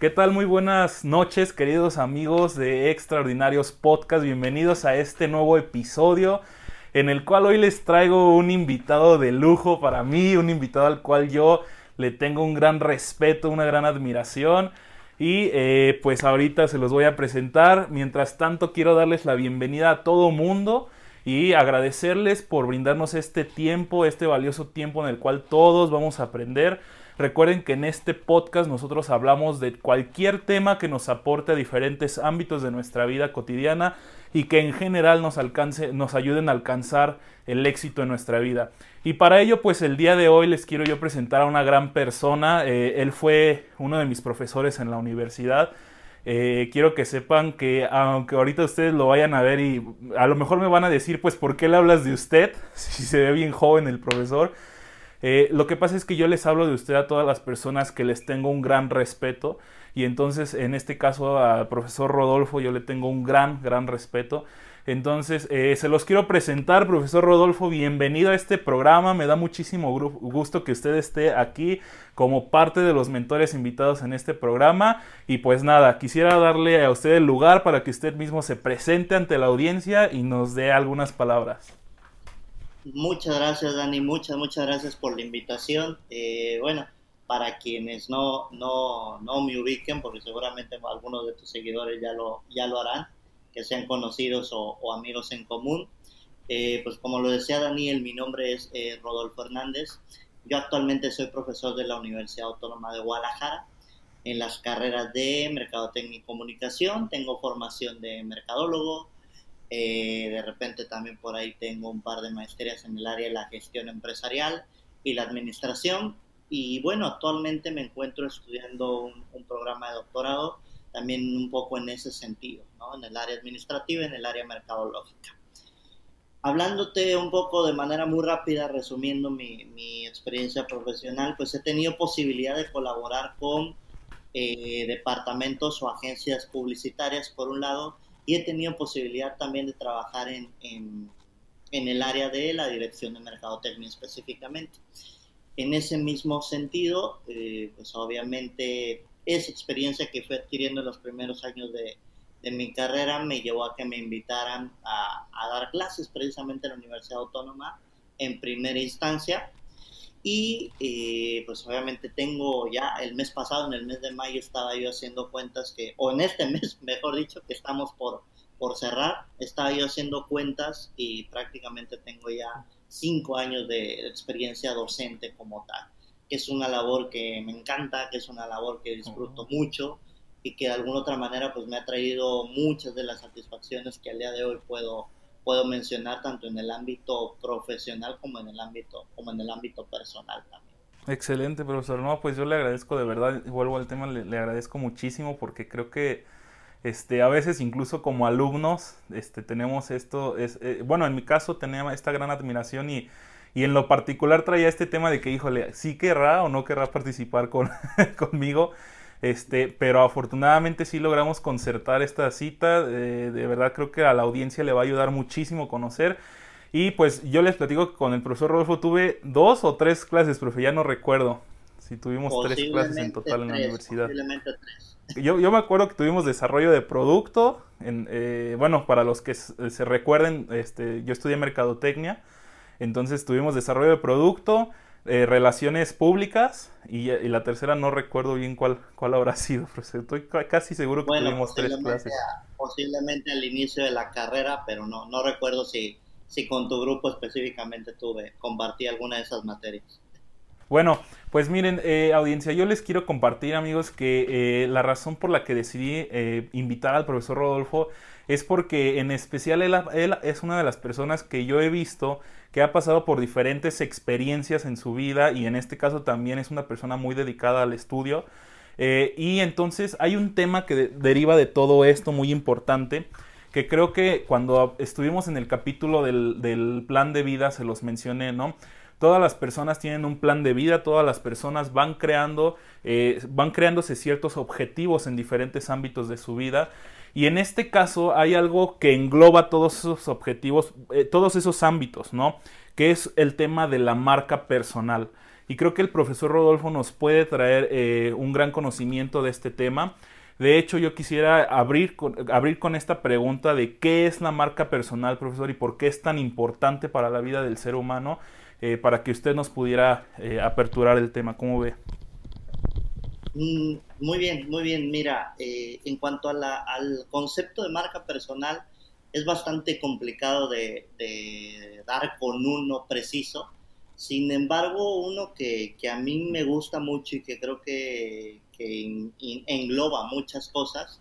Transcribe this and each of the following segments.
¿Qué tal? Muy buenas noches, queridos amigos de Extraordinarios Podcast. Bienvenidos a este nuevo episodio en el cual hoy les traigo un invitado de lujo para mí, un invitado al cual yo le tengo un gran respeto, una gran admiración. Y eh, pues ahorita se los voy a presentar. Mientras tanto, quiero darles la bienvenida a todo mundo y agradecerles por brindarnos este tiempo, este valioso tiempo en el cual todos vamos a aprender Recuerden que en este podcast nosotros hablamos de cualquier tema que nos aporte a diferentes ámbitos de nuestra vida cotidiana y que en general nos alcance, nos ayuden a alcanzar el éxito en nuestra vida. Y para ello, pues el día de hoy les quiero yo presentar a una gran persona. Eh, él fue uno de mis profesores en la universidad. Eh, quiero que sepan que aunque ahorita ustedes lo vayan a ver y a lo mejor me van a decir, pues, ¿por qué le hablas de usted? Si se ve bien joven el profesor. Eh, lo que pasa es que yo les hablo de usted a todas las personas que les tengo un gran respeto y entonces en este caso al profesor Rodolfo yo le tengo un gran, gran respeto. Entonces, eh, se los quiero presentar, profesor Rodolfo, bienvenido a este programa. Me da muchísimo gusto que usted esté aquí como parte de los mentores invitados en este programa. Y pues nada, quisiera darle a usted el lugar para que usted mismo se presente ante la audiencia y nos dé algunas palabras. Muchas gracias, Dani. Muchas, muchas gracias por la invitación. Eh, bueno, para quienes no, no, no me ubiquen, porque seguramente algunos de tus seguidores ya lo, ya lo harán, que sean conocidos o, amigos en común. Eh, pues como lo decía Daniel, mi nombre es eh, Rodolfo Hernández. Yo actualmente soy profesor de la Universidad Autónoma de Guadalajara en las carreras de Mercadotecnia y Comunicación. Tengo formación de mercadólogo, eh, de repente también por ahí tengo un par de maestrías en el área de la gestión empresarial y la administración. Y bueno, actualmente me encuentro estudiando un, programa de doctorado también un poco en ese sentido, ¿no? en el área administrativa en el área mercadológica. Hablándote un poco de manera muy rápida, resumiendo mi, mi experiencia profesional, pues he tenido posibilidad de colaborar con eh, departamentos o agencias publicitarias, por un lado, y he tenido posibilidad también de trabajar en, en, en el área de la dirección de mercadotecnia específicamente. En ese mismo sentido, eh, pues obviamente esa experiencia que fui adquiriendo en los primeros años de, de mi carrera me llevó a que me invitaran a, a, dar clases precisamente en la Universidad Autónoma en primera instancia y eh, pues obviamente tengo ya el mes pasado, en el mes de mayo, estaba yo haciendo cuentas que, o en este mes, mejor dicho, que estamos por, por cerrar, estaba yo haciendo cuentas y prácticamente tengo ya cinco años de experiencia docente como tal, que es una labor que me encanta, que es una labor que disfruto mucho y que de alguna otra manera pues me ha traído muchas de las satisfacciones que al día de hoy puedo puedo mencionar tanto en el ámbito profesional como en el ámbito, como en el ámbito personal también. Excelente, profesor. No, pues yo le agradezco de verdad, vuelvo al tema, le, agradezco muchísimo porque creo que este, a veces incluso como alumnos este, tenemos esto, es, eh, bueno, en mi caso tenía esta gran admiración y, y en lo particular traía este tema de que, híjole, sí querrá o no querrá participar con, conmigo este, pero afortunadamente sí logramos concertar esta cita. Eh, de verdad creo que a la audiencia le va a ayudar muchísimo conocer. Y pues yo les platico que con el profesor Rodolfo tuve dos o tres clases, profe, ya no recuerdo si tuvimos tres clases en total en la universidad. Yo, yo, me acuerdo que tuvimos desarrollo de producto. En, eh, bueno, para los que se recuerden, este, yo estudié mercadotecnia. Entonces tuvimos desarrollo de producto, eh, relaciones públicas y, la tercera no recuerdo bien cuál, cuál habrá sido, estoy casi seguro que tuvimos tres clases. posiblemente al inicio de la carrera, pero no, no recuerdo si, si con tu grupo específicamente tuve, compartí alguna de esas materias. Bueno, pues miren, eh, audiencia, yo les quiero compartir, amigos, que eh, la razón por la que decidí invitar al profesor Rodolfo es porque en especial él, es una de las personas que yo he visto que ha pasado por diferentes experiencias en su vida y en este caso también es una persona muy dedicada al estudio. Eh, y entonces hay un tema que deriva de todo esto muy importante, que creo que cuando estuvimos en el capítulo del, plan de vida se los mencioné, ¿no? Todas las personas tienen un plan de vida, todas las personas van creando, eh, van creándose ciertos objetivos en diferentes ámbitos de su vida Y en este caso hay algo que engloba todos esos objetivos, eh, todos esos ámbitos, ¿no? Que es el tema de la marca personal. Y creo que el profesor Rodolfo nos puede traer eh, un gran conocimiento de este tema. De hecho, yo quisiera abrir con, abrir con esta pregunta de qué es la marca personal, profesor, y por qué es tan importante para la vida del ser humano, eh, para que usted nos pudiera aperturar el tema. ¿Cómo ve? Mm, muy bien, muy bien. Mira, eh, en cuanto al concepto de marca personal, es bastante complicado de, dar con uno preciso. Sin embargo, uno que, a mí me gusta mucho y que creo que, engloba muchas cosas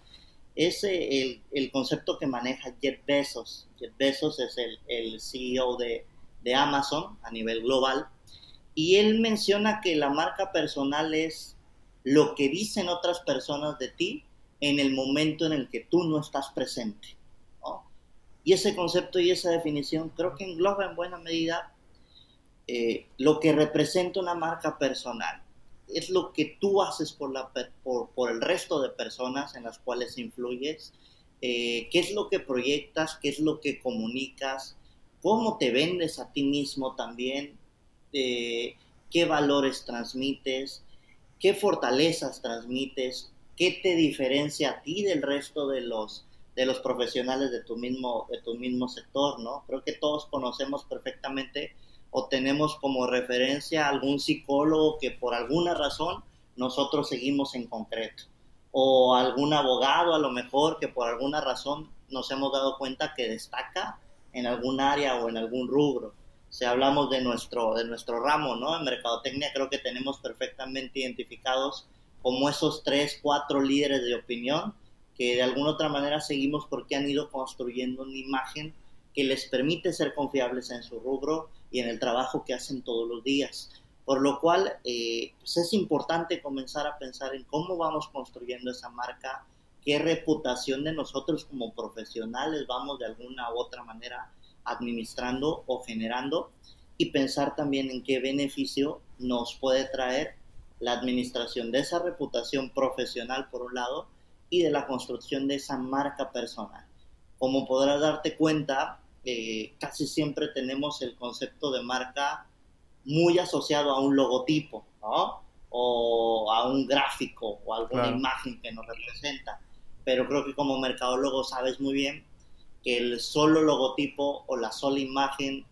es el, concepto que maneja Jeff Bezos. Jeff Bezos es el, CEO de, de Amazon a nivel global y él menciona que la marca personal es lo que dicen otras personas de ti en el momento en el que tú no estás presente. Y ese concepto y esa definición creo que engloba en buena medida eh, lo que representa una marca personal. Es lo que tú haces por, la, por, el resto de personas en las cuales influyes, eh, qué es lo que proyectas, qué es lo que comunicas, cómo te vendes a ti mismo también, eh, qué valores transmites, qué fortalezas transmites, qué te diferencia a ti del resto de los, de los profesionales de tu, mismo, de tu mismo sector, ¿no? Creo que todos conocemos perfectamente o tenemos como referencia algún psicólogo que por alguna razón nosotros seguimos en concreto, o algún abogado a lo mejor que por alguna razón nos hemos dado cuenta que destaca en algún área o en algún rubro si hablamos de nuestro, de nuestro ramo, ¿no? En mercadotecnia creo que tenemos perfectamente identificados como esos tres, cuatro líderes de opinión que de alguna otra manera seguimos porque han ido construyendo una imagen que les permite ser confiables en su rubro y en el trabajo que hacen todos los días. Por lo cual, eh, pues es importante comenzar a pensar en cómo vamos construyendo esa marca, qué reputación de nosotros como profesionales vamos de alguna u otra manera administrando o generando y pensar también en qué beneficio nos puede traer la administración de esa reputación profesional por un lado y de la construcción de esa marca personal. Como podrás darte cuenta, eh, casi siempre tenemos el concepto de marca muy asociado a un logotipo, O a un gráfico o alguna imagen que nos representa. Pero creo que como mercadólogo sabes muy bien que el solo logotipo o la sola imagen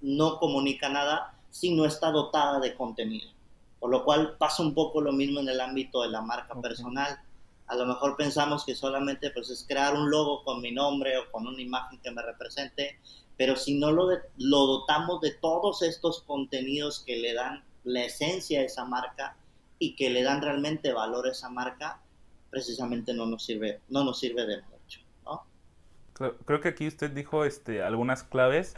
no comunica nada si no está dotada de contenido. Por lo cual pasa un poco lo mismo en el ámbito de la marca personal. A lo mejor pensamos que solamente pues, es crear un logo con mi nombre o con una imagen que me represente, pero si no lo, lo dotamos de todos estos contenidos que le dan la esencia a esa marca y que le dan realmente valor a esa marca, precisamente no nos sirve, no nos sirve de mucho. Creo que aquí usted dijo este, algunas claves.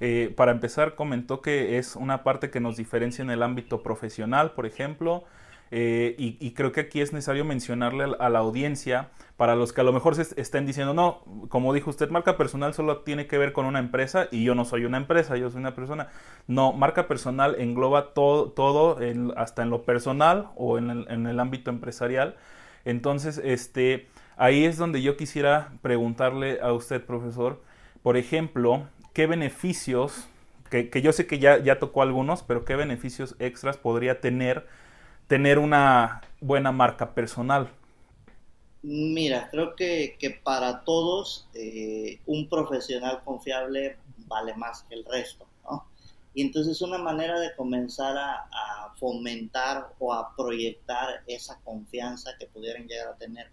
Eh, para empezar, comentó que es una parte que nos diferencia en el ámbito profesional, por ejemplo. Eh, y, creo que aquí es necesario mencionarle a, la audiencia, para los que a lo mejor se estén diciendo, no, como dijo usted, marca personal solo tiene que ver con una empresa y yo no soy una empresa, yo soy una persona. No, marca personal engloba todo, todo hasta en lo personal o en el, en el ámbito empresarial. Entonces, este, Ahí es donde yo quisiera preguntarle a usted, profesor, por ejemplo, ¿qué beneficios, que, yo sé que ya, ya tocó algunos, pero qué beneficios extras podría tener tener una buena marca personal? Mira, creo que, para todos eh, un profesional confiable vale más que el resto, ¿no? Y entonces una manera de comenzar a, fomentar o a proyectar esa confianza que pudieran llegar a tener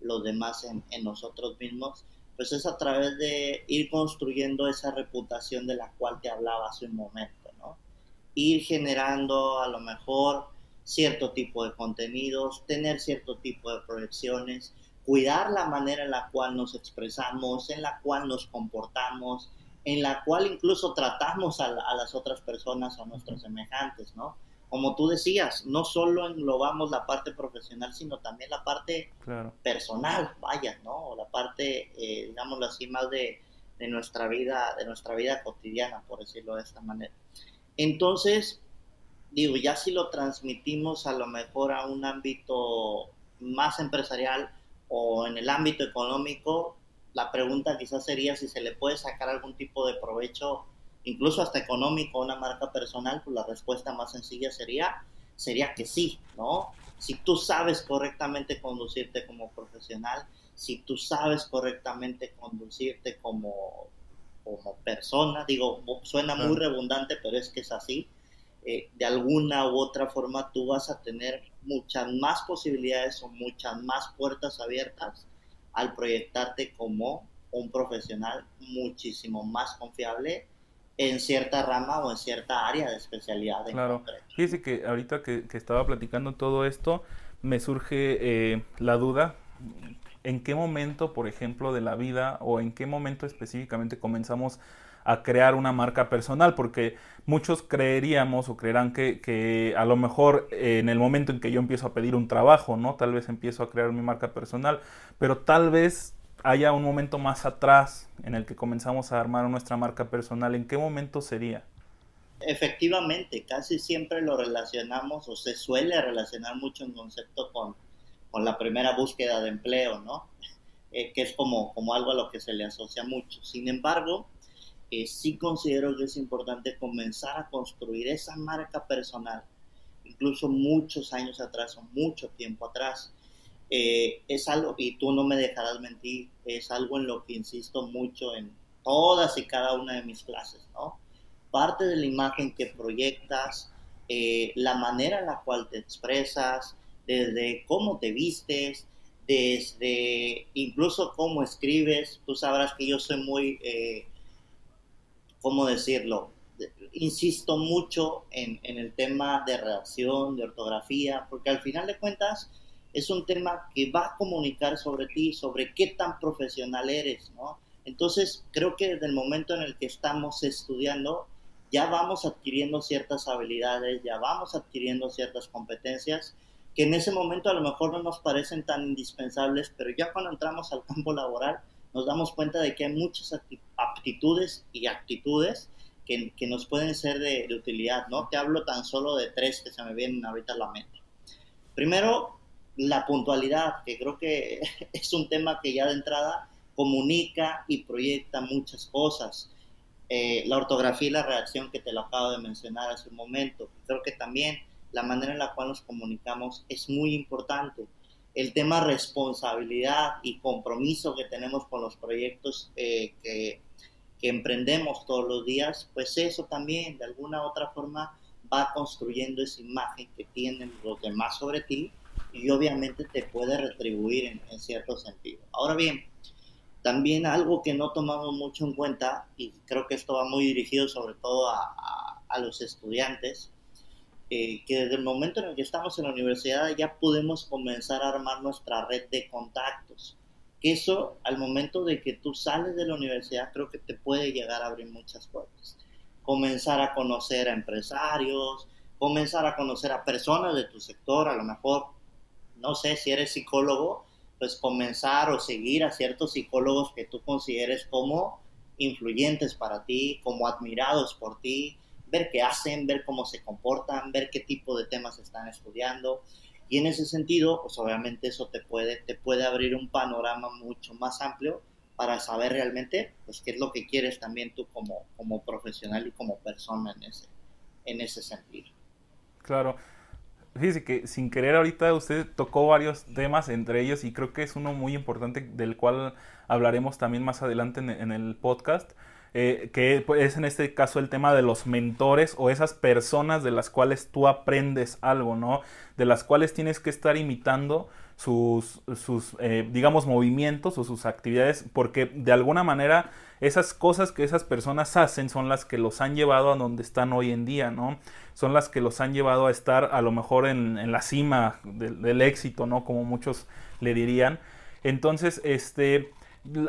los demás en, nosotros mismos, pues es a través de ir construyendo esa reputación de la cual te hablaba hace un momento, ¿no? Ir generando a lo mejor cierto tipo de contenidos, tener cierto tipo de proyecciones, cuidar la manera en la cual nos expresamos, en la cual nos comportamos, en la cual incluso tratamos a, a las otras personas o a nuestros semejantes, ¿no? Como tú decías, no solo englobamos la parte profesional, sino también la parte personal, vaya, ¿no? O la parte, eh, digámoslo así, más de, nuestra vida, de nuestra vida cotidiana, por decirlo de esta manera. Entonces, digo, ya si lo transmitimos a lo mejor a un ámbito más empresarial, o en el ámbito económico, la pregunta quizás sería si se le puede sacar algún tipo de provecho, incluso hasta económico, a una marca personal, pues la respuesta más sencilla sería, sería que sí, ¿no? Si tú sabes correctamente conducirte como profesional, si tú sabes correctamente conducirte como, como persona, digo, suena muy redundante, pero es que es así, eh, de alguna u otra forma tú vas a tener muchas más posibilidades o muchas más puertas abiertas al proyectarte como un profesional muchísimo más confiable en cierta rama o en cierta área de especialidad. claro. Fíjese que ahorita que, estaba platicando todo esto, me surge eh, la duda, ¿en qué momento, por ejemplo, de la vida o en qué momento específicamente comenzamos a crear una marca personal, porque muchos creeríamos o creerán que, a lo mejor eh, en el momento en que yo empiezo a pedir un trabajo, ¿no? Tal vez empiezo a crear mi marca personal, pero tal vez haya un momento más atrás en el que comenzamos a armar nuestra marca personal. ¿En qué momento sería? Efectivamente, casi siempre lo relacionamos o se suele relacionar mucho en concepto con, con la primera búsqueda de empleo, ¿no? Eh, que es como, como algo a lo que se le asocia mucho. Sin embargo, eh, sí considero que es importante comenzar a construir esa marca personal, incluso muchos años atrás o mucho tiempo atrás. Eh, es algo, y tú no me dejarás mentir, es algo en lo que insisto mucho en todas y cada una de mis clases, ¿no? Parte de la imagen que proyectas, eh, la manera en la cual te expresas, desde cómo te vistes, desde incluso cómo escribes. Tú sabrás que yo soy muy ¿cómo decirlo? Insisto mucho en, el tema de redacción, de ortografía, porque al final de cuentas es un tema que va a comunicar sobre ti, sobre qué tan profesional eres, ¿no? Entonces, creo que desde el momento en el que estamos estudiando, ya vamos adquiriendo ciertas habilidades, ya vamos adquiriendo ciertas competencias que en ese momento a lo mejor no nos parecen tan indispensables, pero ya cuando entramos al campo laboral, nos damos cuenta de que hay muchas aptitudes y actitudes que, que nos pueden ser de, utilidad, ¿no? Te hablo tan solo de tres que se me vienen ahorita a la mente. Primero, la puntualidad, que creo que es un tema que ya de entrada comunica y proyecta muchas cosas. Eh, la ortografía y la redacción que te lo acabo de mencionar hace un momento. Creo que también la manera en la cual nos comunicamos es muy importante el tema responsabilidad y compromiso que tenemos con los proyectos eh, que, que, emprendemos todos los días, pues eso también de alguna u otra forma va construyendo esa imagen que tienen los demás sobre ti y obviamente te puede retribuir en, cierto sentido. Ahora bien, también algo que no tomamos mucho en cuenta, y creo que esto va muy dirigido sobre todo a, a los estudiantes, eh, que desde el momento en el que estamos en la universidad ya podemos comenzar a armar nuestra red de contactos. Que eso, al momento de que tú sales de la universidad, creo que te puede llegar a abrir muchas puertas. Comenzar a conocer a empresarios, comenzar a conocer a personas de tu sector, a lo mejor, no sé, si eres psicólogo, pues comenzar o seguir a ciertos psicólogos que tú consideres como influyentes para ti, como admirados por ti, ver qué hacen, ver cómo se comportan, ver qué tipo de temas están estudiando. Y en ese sentido, pues obviamente eso te puede, te puede abrir un panorama mucho más amplio para saber realmente pues, qué es lo que quieres también tú como, como profesional y como persona en ese, en ese sentido. Claro. Fíjese que sin querer ahorita usted tocó varios temas entre ellos y creo que es uno muy importante del cual hablaremos también más adelante en, el podcast eh, que pues, es en este caso el tema de los mentores o esas personas de las cuales tú aprendes algo, ¿no? De las cuales tienes que estar imitando sus, sus eh, digamos, movimientos o sus actividades, porque de alguna manera esas cosas que esas personas hacen son las que los han llevado a donde están hoy en día, ¿no? Son las que los han llevado a estar a lo mejor en, la cima del, éxito, ¿no? Como muchos le dirían. Entonces, este,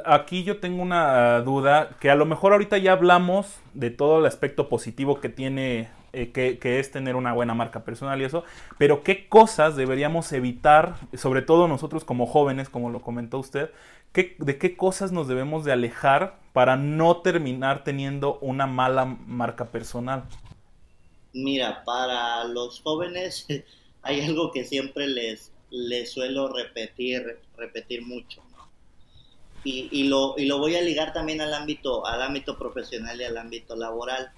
aquí yo tengo una duda que a lo mejor ahorita ya hablamos de todo el aspecto positivo que tiene, eh, que, es tener una buena marca personal y eso, pero qué cosas deberíamos evitar, sobre todo nosotros como jóvenes, como lo comentó usted, de qué cosas nos debemos de alejar para no terminar teniendo una mala marca personal. Mira, para los jóvenes hay algo que siempre les, le suelo repetir, repetir mucho. Y, y, lo, y lo voy a ligar también al ámbito, al ámbito profesional y al ámbito laboral.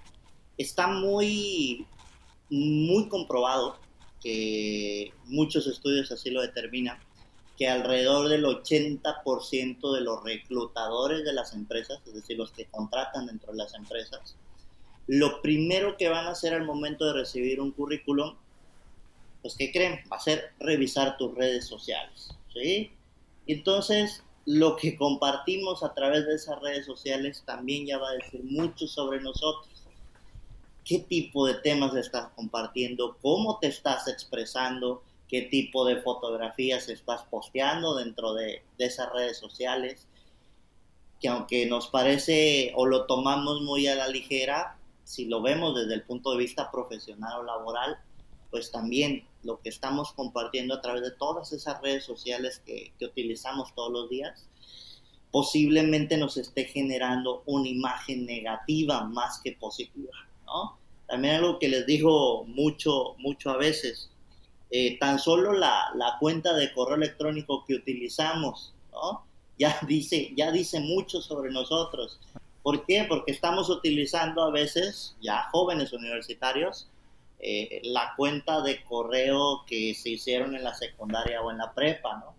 Está muy, muy comprobado que muchos estudios así lo determinan, que alrededor del 80% de los reclutadores de las empresas, es decir, los que contratan dentro de las empresas, lo primero que van a hacer al momento de recibir un currículum, pues ¿qué creen? Va a ser revisar tus redes sociales, ¿sí? Entonces, lo que compartimos a través de esas redes sociales también ya va a decir mucho sobre nosotros. ¿Qué tipo de temas estás compartiendo? ¿Cómo te estás expresando? ¿Qué tipo de fotografías estás posteando dentro de, de esas redes sociales? Que aunque nos parece o lo tomamos muy a la ligera, si lo vemos desde el punto de vista profesional o laboral, pues también lo que estamos compartiendo a través de todas esas redes sociales que, utilizamos todos los días, posiblemente nos esté generando una imagen negativa más que positiva, ¿no? También algo que les digo mucho, mucho a veces, eh, tan solo la, la, cuenta de correo electrónico que utilizamos, ¿no? Ya dice, ya dice mucho sobre nosotros. ¿Por qué? Porque estamos utilizando a veces, ya jóvenes universitarios, eh, la cuenta de correo que se hicieron en la secundaria o en la prepa, ¿no?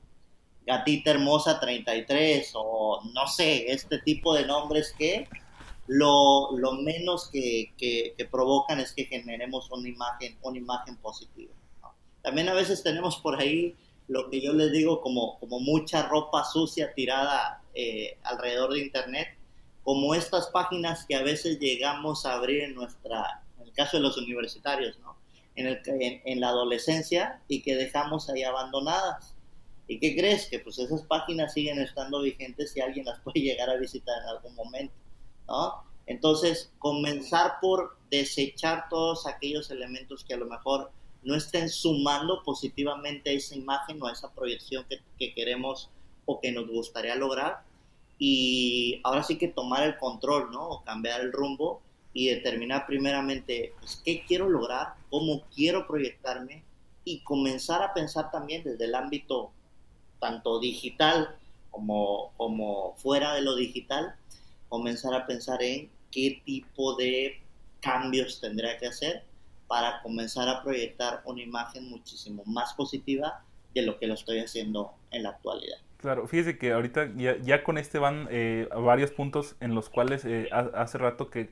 Gatita Hermosa 33 o no sé, este tipo de nombres que lo, lo menos que, que, provocan es que generemos una imagen, una imagen positiva. ¿no? También a veces tenemos por ahí lo que yo les digo como, como mucha ropa sucia tirada eh, alrededor de Internet como estas páginas que a veces llegamos a abrir en nuestra, en el caso de los universitarios, ¿no? En, la adolescencia y que dejamos ahí abandonadas. ¿Y qué crees? Que pues esas páginas siguen estando vigentes y alguien las puede llegar a visitar en algún momento, ¿no? Entonces, comenzar por desechar todos aquellos elementos que a lo mejor no estén sumando positivamente a esa imagen o a esa proyección que queremos o que nos gustaría lograr y ahora sí que tomar el control, ¿no? O cambiar el rumbo y determinar primeramente pues, qué quiero lograr, cómo quiero proyectarme y comenzar a pensar también desde el ámbito tanto digital como, como fuera de lo digital, comenzar a pensar en qué tipo de cambios tendría que hacer para comenzar a proyectar una imagen muchísimo más positiva de lo que lo estoy haciendo en la actualidad. Claro, fíjese que ahorita ya, con este van eh, varios puntos en los cuales eh, hace rato que,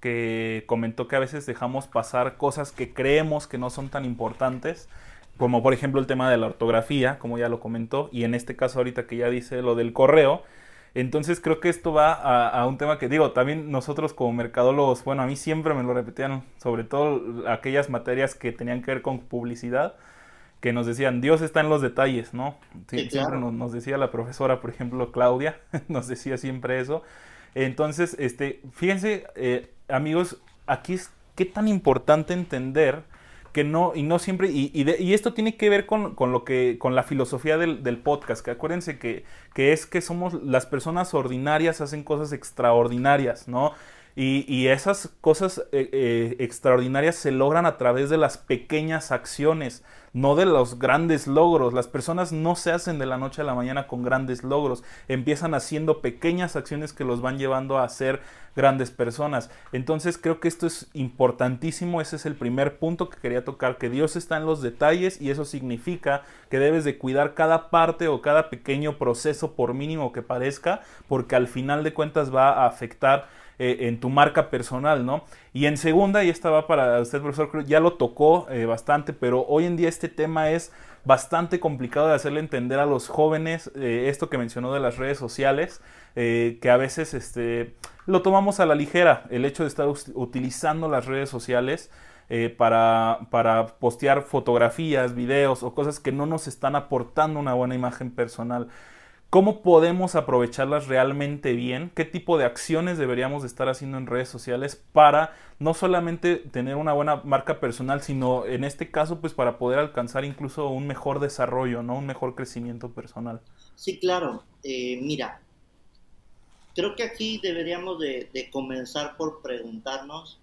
que comentó que a veces dejamos pasar cosas que creemos que no son tan importantes, como por ejemplo el tema de la ortografía, como ya lo comentó, y en este caso ahorita que ya dice lo del correo, entonces creo que esto va a, a, un tema que digo, también nosotros como mercadólogos, bueno, a mí siempre me lo repetían, sobre todo aquellas materias que tenían que ver con publicidad, que nos decían, Dios está en los detalles, ¿no? Sí, siempre nos, decía la profesora, por ejemplo, Claudia, nos decía siempre eso. Entonces, este, fíjense, eh, amigos, aquí es qué tan importante entender que no, y no siempre, y, y, esto tiene que ver con, con, lo que, con la filosofía del, del podcast, que acuérdense que, que, es que somos las personas ordinarias hacen cosas extraordinarias, ¿no? Y, y esas cosas eh, eh, extraordinarias se logran a través de las pequeñas acciones, no de los grandes logros. Las personas no se hacen de la noche a la mañana con grandes logros, empiezan haciendo pequeñas acciones que los van llevando a ser grandes personas. Entonces creo que esto es importantísimo, ese es el primer punto que quería tocar, que Dios está en los detalles y eso significa que debes de cuidar cada parte o cada pequeño proceso por mínimo que parezca, porque al final de cuentas va a afectar eh, en tu marca personal, ¿no? Y en segunda, y esta va para usted, profesor, ya lo tocó eh, bastante, pero hoy en día este tema es bastante complicado de hacerle entender a los jóvenes eh, esto que mencionó de las redes sociales, que a veces este, lo tomamos a la ligera, el hecho de estar utilizando las redes sociales. para, para postear fotografías, videos o cosas que no nos están aportando una buena imagen personal. ¿Cómo podemos aprovecharlas realmente bien? ¿Qué tipo de acciones deberíamos estar haciendo en redes sociales para no solamente tener una buena marca personal, sino en este caso, pues para poder alcanzar incluso un mejor desarrollo, ¿no? Un mejor crecimiento personal. Sí, claro. Eh, mira, creo que aquí deberíamos de, comenzar por preguntarnos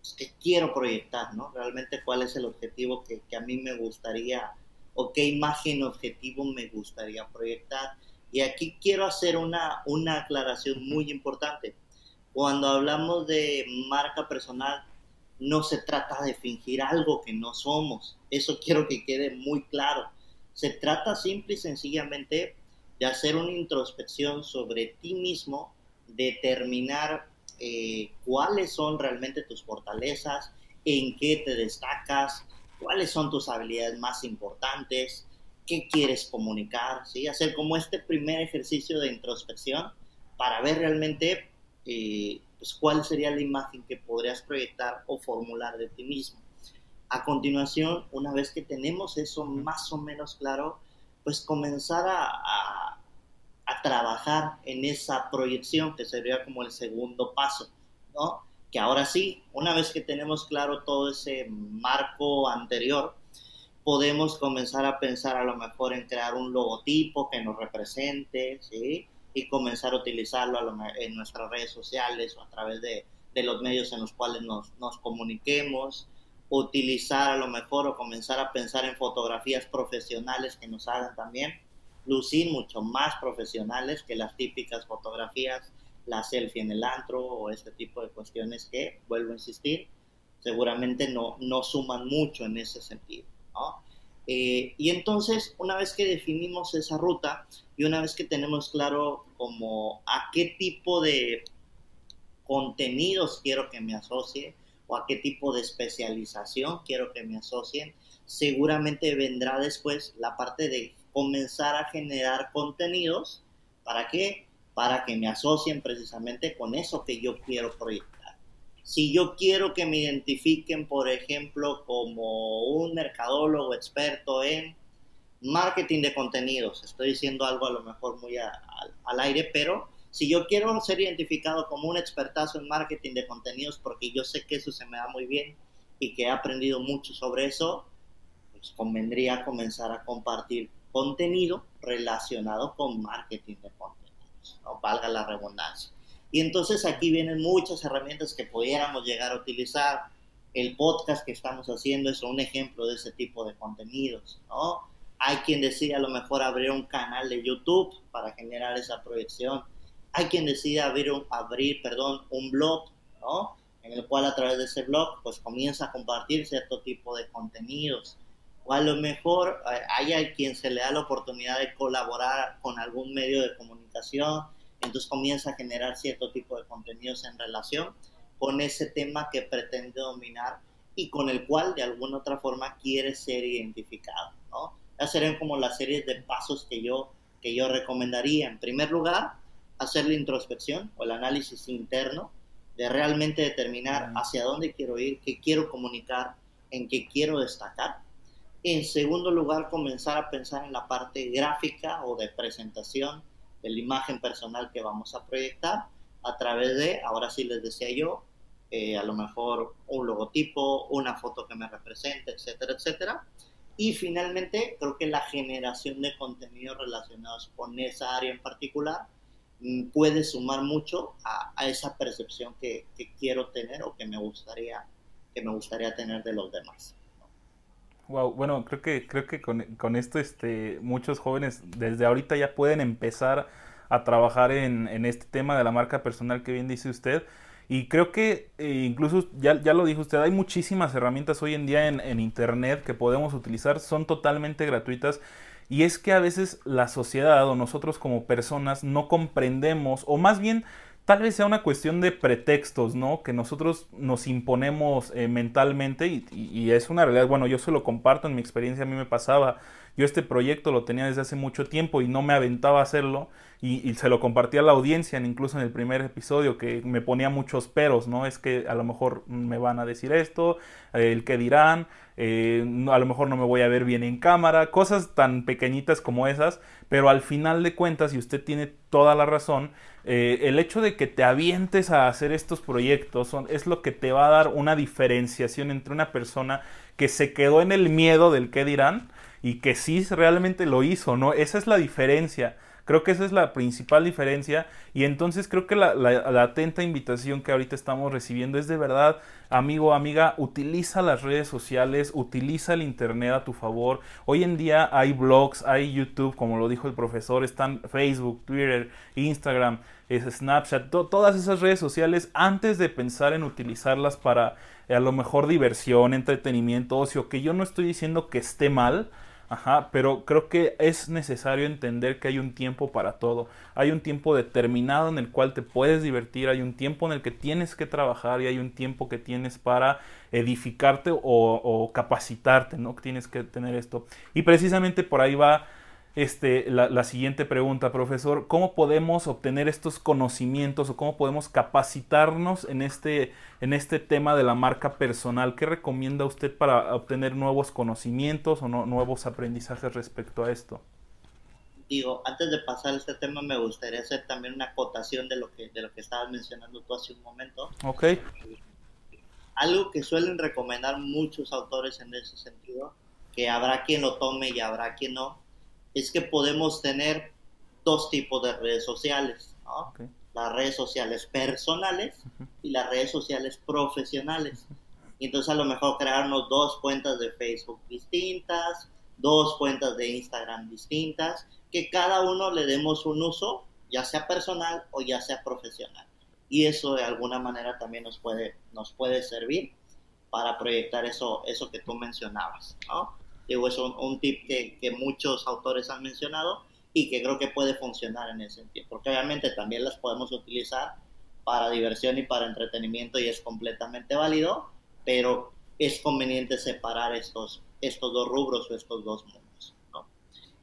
pues, qué quiero proyectar, ¿no? Realmente cuál es el objetivo que, que a mí me gustaría o qué imagen objetivo me gustaría proyectar. Y aquí quiero hacer una, una aclaración muy importante. Cuando hablamos de marca personal, no se trata de fingir algo que no somos. Eso quiero que quede muy claro. Se trata simple y sencillamente de hacer una introspección sobre ti mismo, determinar eh, cuáles son realmente tus fortalezas, en qué te destacas, cuáles son tus habilidades más importantes, qué quieres comunicar, ¿sí? Hacer como este primer ejercicio de introspección para ver realmente eh, pues, cuál sería la imagen que podrías proyectar o formular de ti mismo. A continuación, una vez que tenemos eso más o menos claro, pues comenzar a, a trabajar en esa proyección, que sería como el segundo paso, ¿no? Que ahora sí, una vez que tenemos claro todo ese marco anterior, podemos comenzar a pensar a lo mejor en crear un logotipo que nos represente, ¿sí? Y comenzar a utilizarlo en nuestras redes sociales o a través de, los medios en los cuales nos, nos comuniquemos, utilizar a lo mejor o comenzar a pensar en fotografías profesionales que nos hagan también lucir mucho más profesionales que las típicas fotografías, la selfie en el antro o este tipo de cuestiones que, vuelvo a insistir, seguramente no, no suman mucho en ese sentido. Eh, y entonces, una vez que definimos esa ruta y una vez que tenemos claro como a qué tipo de contenidos quiero que me asocie o a qué tipo de especialización quiero que me asocien, seguramente vendrá después la parte de comenzar a generar contenidos. ¿Para qué? Para que me asocien precisamente con eso que yo quiero proyectar. Si yo quiero que me identifiquen, por ejemplo, como un mercadólogo experto en marketing de contenidos, estoy diciendo algo a lo mejor muy al aire, pero si yo quiero ser identificado como un expertazo en marketing de contenidos, porque yo sé que eso se me da muy bien y que he aprendido mucho sobre eso, pues convendría comenzar a compartir contenido relacionado con marketing de contenidos, ¿no? valga la redundancia. Y entonces aquí vienen muchas herramientas que pudiéramos llegar a utilizar. El podcast que estamos haciendo es un ejemplo de ese tipo de contenidos, ¿no? Hay quien decide a lo mejor abrir un canal de YouTube para generar esa proyección. Hay quien decide abrir, un, abrir perdón, un blog, ¿no? En el cual a través de ese blog pues comienza a compartir cierto tipo de contenidos o a lo mejor eh, hay quien se le da la oportunidad de colaborar con algún medio de comunicación, entonces comienza a generar cierto tipo de contenidos en relación con ese tema que pretende dominar y con el cual de alguna otra forma quiere ser identificado, ¿no? Esas serían como las series de pasos que yo, que yo recomendaría. En primer lugar, hacer la introspección o el análisis interno de realmente determinar hacia dónde quiero ir, qué quiero comunicar, en qué quiero destacar en segundo lugar, comenzar a pensar en la parte gráfica o de presentación de la imagen personal que vamos a proyectar a través de, ahora sí les decía yo, eh, a lo mejor un logotipo, una foto que me represente, etcétera, etcétera. Y finalmente, creo que la generación de contenidos relacionados con esa área en particular mm, puede sumar mucho a, esa percepción que, que, quiero tener o que me gustaría, que me gustaría tener de los demás. Wow, bueno, creo que, creo que con, con, esto este, muchos jóvenes desde ahorita ya pueden empezar a trabajar en, en este tema de la marca personal que bien dice usted. Y creo que eh, incluso, ya, ya, lo dijo usted, hay muchísimas herramientas hoy en día en, en, Internet que podemos utilizar, son totalmente gratuitas. Y es que a veces la sociedad o nosotros como personas no comprendemos, o más bien tal vez sea una cuestión de pretextos, ¿no? Que nosotros nos imponemos eh, mentalmente y, es una realidad. Bueno, yo se lo comparto en mi experiencia, a mí me pasaba. Yo este proyecto lo tenía desde hace mucho tiempo y no me aventaba a hacerlo y, se lo compartí a la audiencia, incluso en el primer episodio, que me ponía muchos peros, ¿no? Es que a lo mejor me van a decir esto, el que dirán, eh, a lo mejor no me voy a ver bien en cámara, cosas tan pequeñitas como esas, pero al final de cuentas, y usted tiene toda la razón, eh, el hecho de que te avientes a hacer estos proyectos es lo que te va a dar una diferenciación entre una persona que se quedó en el miedo del qué dirán y que sí realmente lo hizo, ¿no? Esa es la diferencia. Creo que esa es la principal diferencia y entonces creo que la, la, atenta invitación que ahorita estamos recibiendo es de verdad, amigo, amiga, utiliza las redes sociales, utiliza el Internet a tu favor. Hoy en día hay blogs, hay YouTube, como lo dijo el profesor, están Facebook, Twitter, Instagram, es Snapchat, todas esas redes sociales antes de pensar en utilizarlas para eh, a lo mejor diversión, entretenimiento, ocio, que yo no estoy diciendo que esté mal, Ajá, pero creo que es necesario entender que hay un tiempo para todo. Hay un tiempo determinado en el cual te puedes divertir, hay un tiempo en el que tienes que trabajar y hay un tiempo que tienes para edificarte o, o capacitarte, ¿no? Tienes que tener esto. Y precisamente por ahí va este, la, siguiente pregunta, profesor. ¿Cómo podemos obtener estos conocimientos o cómo podemos capacitarnos en este, en este tema de la marca personal? ¿Qué recomienda usted para obtener nuevos conocimientos o nuevos aprendizajes respecto a esto? Digo, antes de pasar a este tema, me gustaría hacer también una acotación de lo que, de lo que estabas mencionando tú hace un momento. Ok. Algo que suelen recomendar muchos autores en ese sentido, que habrá quien lo tome y habrá quien no, es que podemos tener dos tipos de redes sociales, Las redes sociales personales y las redes sociales profesionales. Y entonces a lo mejor crearnos dos cuentas de Facebook distintas, dos cuentas de Instagram distintas, que cada uno le demos un uso, ya sea personal o ya sea profesional. Y eso de alguna manera también nos puede, nos puede servir para proyectar eso, eso que tú mencionabas, ¿no? Digo, es un, tip que, muchos autores han mencionado y que creo que puede funcionar en ese sentido, porque obviamente también las podemos utilizar para diversión y para entretenimiento y es completamente válido, pero es conveniente separar estos, estos dos rubros o estos dos mundos.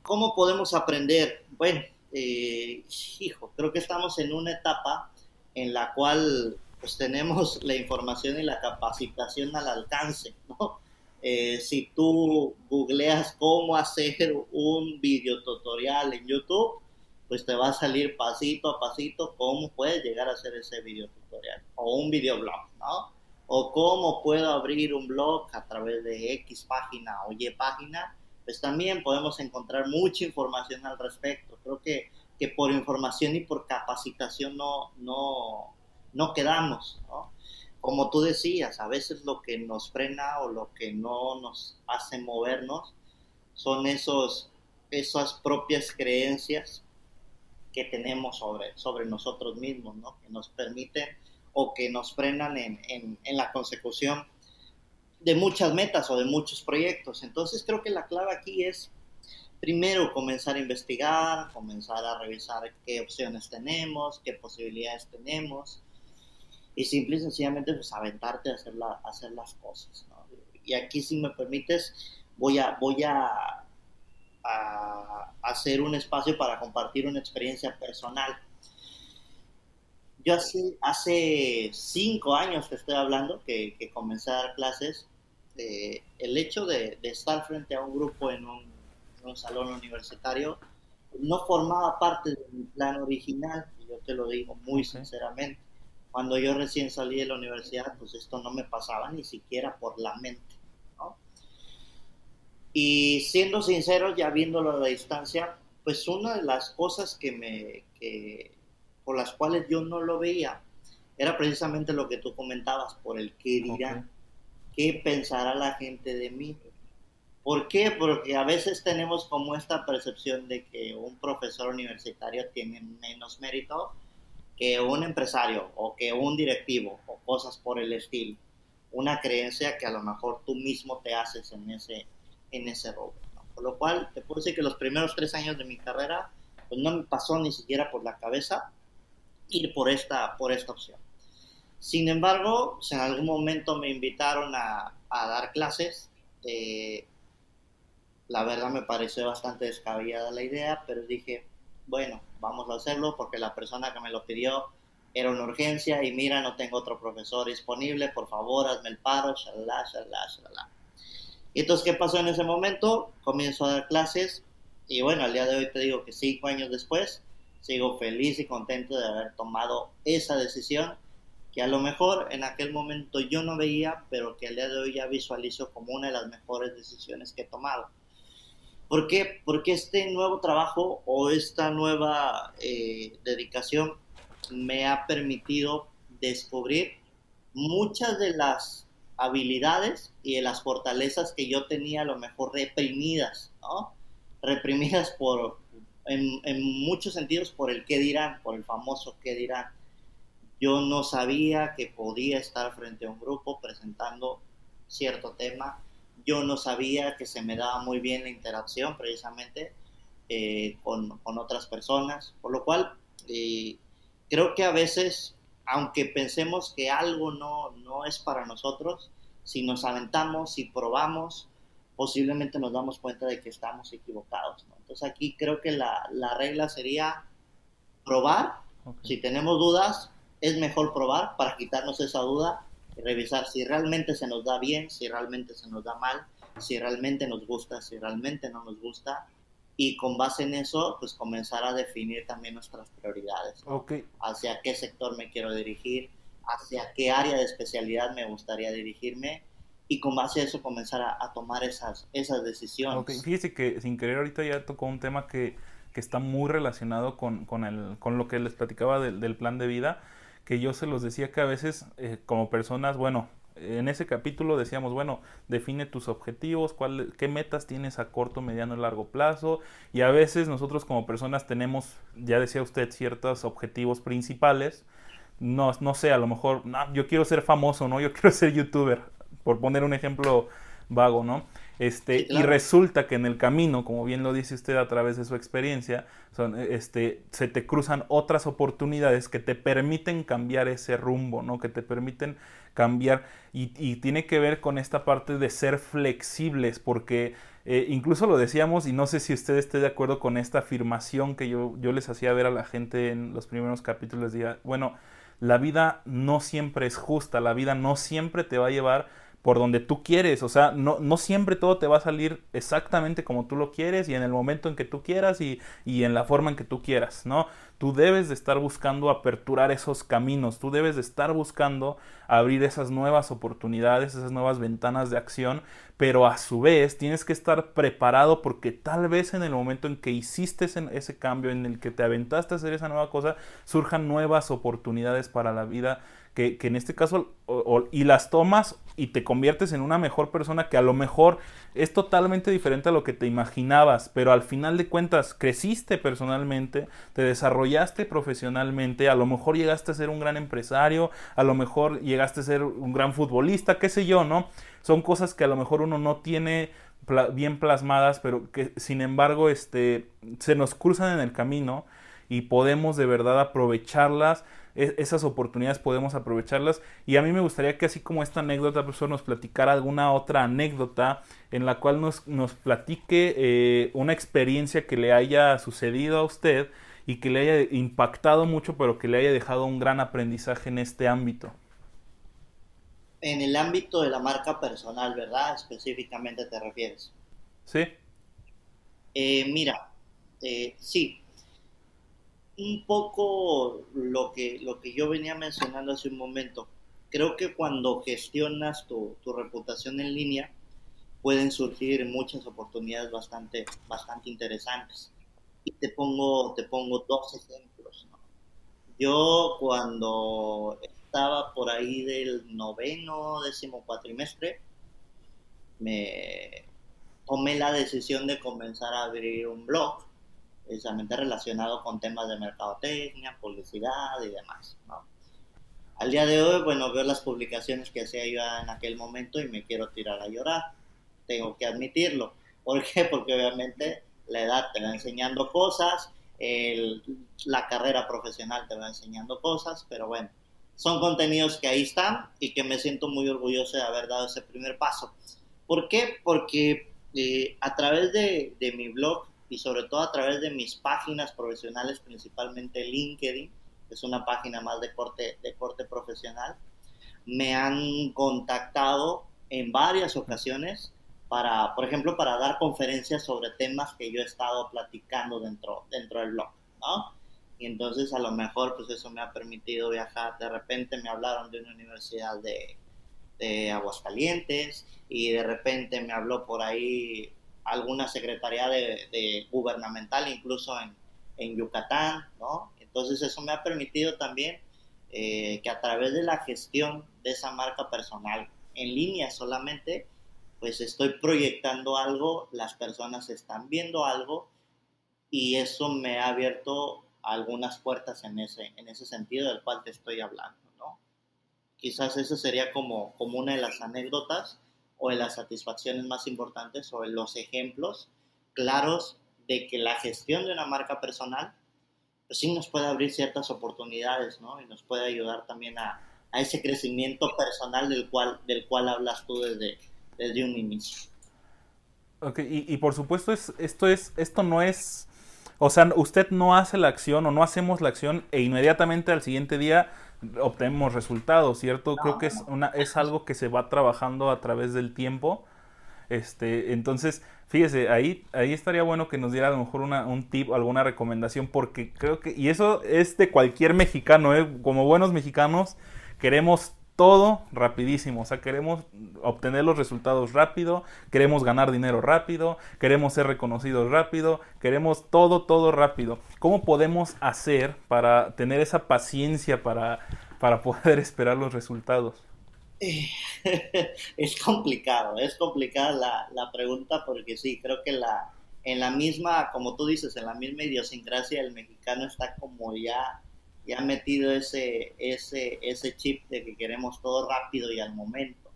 ¿Cómo podemos aprender? Bueno, eh, hijo, creo que estamos en una etapa en la cual pues tenemos la información y la capacitación al alcance, ¿no? Eh, si tú googleas cómo hacer un video tutorial en YouTube, pues te va a salir pasito a pasito cómo puedes llegar a hacer ese video tutorial o un videoblog, ¿no? O cómo puedo abrir un blog a través de X página o Y página, pues también podemos encontrar mucha información al respecto. Creo que, que por información y por capacitación no, no, no quedamos, ¿no? Como tú decías, a veces lo que nos frena o lo que no nos hace movernos son esos, esas propias creencias que tenemos sobre, sobre nosotros mismos, ¿no? que nos permiten o que nos frenan en, en, en la consecución de muchas metas o de muchos proyectos. Entonces creo que la clave aquí es primero comenzar a investigar, comenzar a revisar qué opciones tenemos, qué posibilidades tenemos, y simple y sencillamente pues aventarte a hacer, hacer las cosas. Y aquí si me permites voy a, voy a, hacer un espacio para compartir una experiencia personal. Yo hace, hace cinco años que estoy hablando, que, que comencé a dar clases, eh, el hecho de, estar frente a un grupo en un, un salón universitario no formaba parte de mi plan original, yo te lo digo muy sinceramente cuando yo recién salí de la universidad, pues esto no me pasaba ni siquiera por la mente, ¿no? Y siendo sincero, ya viéndolo a la distancia, pues una de las cosas que me, que, por las cuales yo no lo veía, era precisamente lo que tú comentabas, por el qué dirán, qué pensará la gente de mí. ¿Por qué? Porque a veces tenemos como esta percepción de que un profesor universitario tiene menos mérito que un empresario o que un directivo o cosas por el estilo. Una creencia que a lo mejor tú mismo te haces en ese, en ese rubro. Por lo cual, te puedo decir que los primeros tres años de mi carrera, pues no me pasó ni siquiera por la cabeza ir por esta, por esta opción. Sin embargo, en algún momento me invitaron a, a dar clases. Eh, la verdad me pareció bastante descabellada la idea, pero dije, bueno, vamos a hacerlo porque la persona que me lo pidió era una urgencia y mira, no tengo otro profesor disponible, por favor, hazme el paro, shalala, shalala, shalala. Y entonces, ¿qué pasó en ese momento? Comienzo a dar clases y bueno, al día de hoy te digo que cinco años después, sigo feliz y contento de haber tomado esa decisión que a lo mejor en aquel momento yo no veía, pero que al día de hoy ya visualizo como una de las mejores decisiones que he tomado. ¿Por qué? Porque este nuevo trabajo o esta nueva eh, dedicación me ha permitido descubrir muchas de las habilidades y de las fortalezas que yo tenía a lo mejor reprimidas, ¿no? Reprimidas por, en, en muchos sentidos por el qué dirán, por el famoso qué dirán. Yo no sabía que podía estar frente a un grupo presentando cierto tema. Yo no sabía que se me daba muy bien la interacción precisamente eh, con, con, otras personas. Por lo cual, eh, creo que a veces, aunque pensemos que algo no, no es para nosotros, si nos aventamos, y probamos, posiblemente nos damos cuenta de que estamos equivocados. ¿no? Entonces aquí creo que la, la regla sería probar. Okay. Si tenemos dudas, es mejor probar para quitarnos esa duda revisar si realmente se nos da bien, si realmente se nos da mal, si realmente nos gusta, si realmente no nos gusta. Y con base en eso, pues comenzar a definir también nuestras prioridades. Okay. Hacia qué sector me quiero dirigir, hacia qué área de especialidad me gustaría dirigirme y con base a eso comenzar a, a tomar esas, esas decisiones. Okay. Fíjese que sin querer ahorita ya tocó un tema que, que está muy relacionado con, con, el, con lo que les platicaba del, del plan de vida que yo se los decía que a veces eh, como personas, bueno, en ese capítulo decíamos, bueno, define tus objetivos, cuál, qué metas tienes a corto, mediano y largo plazo. Y a veces nosotros como personas tenemos, ya decía usted, ciertos objetivos principales. No, no sé, a lo mejor, no, yo quiero ser famoso, ¿no? Yo quiero ser youtuber, por poner un ejemplo vago, ¿no? Este, sí, claro. Y resulta que en el camino, como bien lo dice usted a través de su experiencia, son, este, se te cruzan otras oportunidades que te permiten cambiar ese rumbo, ¿no? que te permiten cambiar y, y tiene que ver con esta parte de ser flexibles, porque eh, incluso lo decíamos y no sé si usted esté de acuerdo con esta afirmación que yo, yo les hacía ver a la gente en los primeros capítulos, decía, bueno, la vida no siempre es justa, la vida no siempre te va a llevar por donde tú quieres, o sea, no, no, siempre todo te va a salir exactamente como tú lo quieres y en el momento en que tú quieras y, y, en la forma en que tú quieras, ¿no? Tú debes de estar buscando aperturar esos caminos, tú debes de estar buscando abrir esas nuevas oportunidades, esas nuevas ventanas de acción, pero a su vez tienes que estar preparado porque tal vez en el momento en que hiciste ese, cambio, en el que te aventaste a hacer esa nueva cosa, surjan nuevas oportunidades para la vida que, que, en este caso o, y las tomas y te conviertes en una mejor persona que a lo mejor es totalmente diferente a lo que te imaginabas, pero al final de cuentas creciste personalmente, te desarrollaste profesionalmente, a lo mejor llegaste a ser un gran empresario, a lo mejor llegaste a ser un gran futbolista, qué sé yo, ¿no? Son cosas que a lo mejor uno no tiene bien plasmadas, pero que sin embargo este, se nos cruzan en el camino y podemos de verdad aprovecharlas esas oportunidades podemos aprovecharlas. Y a mí me gustaría que así como esta anécdota, profesor, nos platicara alguna otra anécdota en la cual nos, nos platique eh, una experiencia que le haya sucedido a usted y que le haya impactado mucho, pero que le haya dejado un gran aprendizaje en este ámbito. En el ámbito de la marca personal, ¿verdad? Específicamente te refieres. Sí. Eh, mira, eh, sí, un poco lo que, lo que yo venía mencionando hace un momento. Creo que cuando gestionas tu, tu reputación en línea, pueden surgir muchas oportunidades bastante, bastante interesantes. Y te pongo, te pongo dos ejemplos. Yo cuando estaba por ahí del noveno, décimo cuatrimestre, me tomé la decisión de comenzar a abrir un blog precisamente relacionado con temas de mercadotecnia, publicidad y demás. ¿no? Al día de hoy, bueno, veo las publicaciones que hacía yo en aquel momento y me quiero tirar a llorar. Tengo que admitirlo. ¿Por qué? Porque obviamente la edad te va enseñando cosas, el, la carrera profesional te va enseñando cosas, pero bueno, son contenidos que ahí están y que me siento muy orgulloso de haber dado ese primer paso. ¿Por qué? Porque eh, a través de, de mi blog y sobre todo a través de mis páginas profesionales, principalmente LinkedIn, que es una página más de corte, de corte profesional, me han contactado en varias ocasiones para, por ejemplo, para dar conferencias sobre temas que yo he estado platicando dentro, dentro del blog, ¿no? Y entonces a lo mejor pues eso me ha permitido viajar. De repente me hablaron de una universidad de, de Aguascalientes y de repente me habló por ahí alguna secretaría de, gubernamental, incluso en, en, Yucatán, ¿no? Entonces eso me ha permitido también eh, que a través de la gestión de esa marca personal en línea solamente, pues estoy proyectando algo, las personas están viendo algo y eso me ha abierto algunas puertas en ese, en ese sentido del cual te estoy hablando, ¿no? Quizás eso sería como, como una de las anécdotas o de las satisfacciones más importantes o de los ejemplos claros de que la gestión de una marca personal pues sí nos puede abrir ciertas oportunidades, ¿no? Y nos puede ayudar también a, a ese crecimiento personal del cual, del cual hablas tú desde, desde un inicio. Ok, y, y por supuesto es, esto, es, esto no es, o sea, usted no hace la acción o no hacemos la acción e inmediatamente al siguiente día obtenemos resultados, ¿cierto? Creo que es, una, es algo que se va trabajando a través del tiempo. Este, entonces, fíjese, ahí, ahí estaría bueno que nos diera a lo mejor una, un tip alguna recomendación, porque creo que, y eso es de cualquier mexicano, ¿eh? como buenos mexicanos, queremos todo rapidísimo, o sea, queremos obtener los resultados rápido, queremos ganar dinero rápido, queremos ser reconocidos rápido, queremos todo, todo rápido. ¿Cómo podemos hacer para tener esa paciencia para, para poder esperar los resultados? es complicado, es complicada la, la, pregunta porque sí, creo que la, en la misma, como tú dices, en la misma idiosincrasia el mexicano está como ya y ha metido ese, ese, ese chip de que queremos todo rápido y al momento.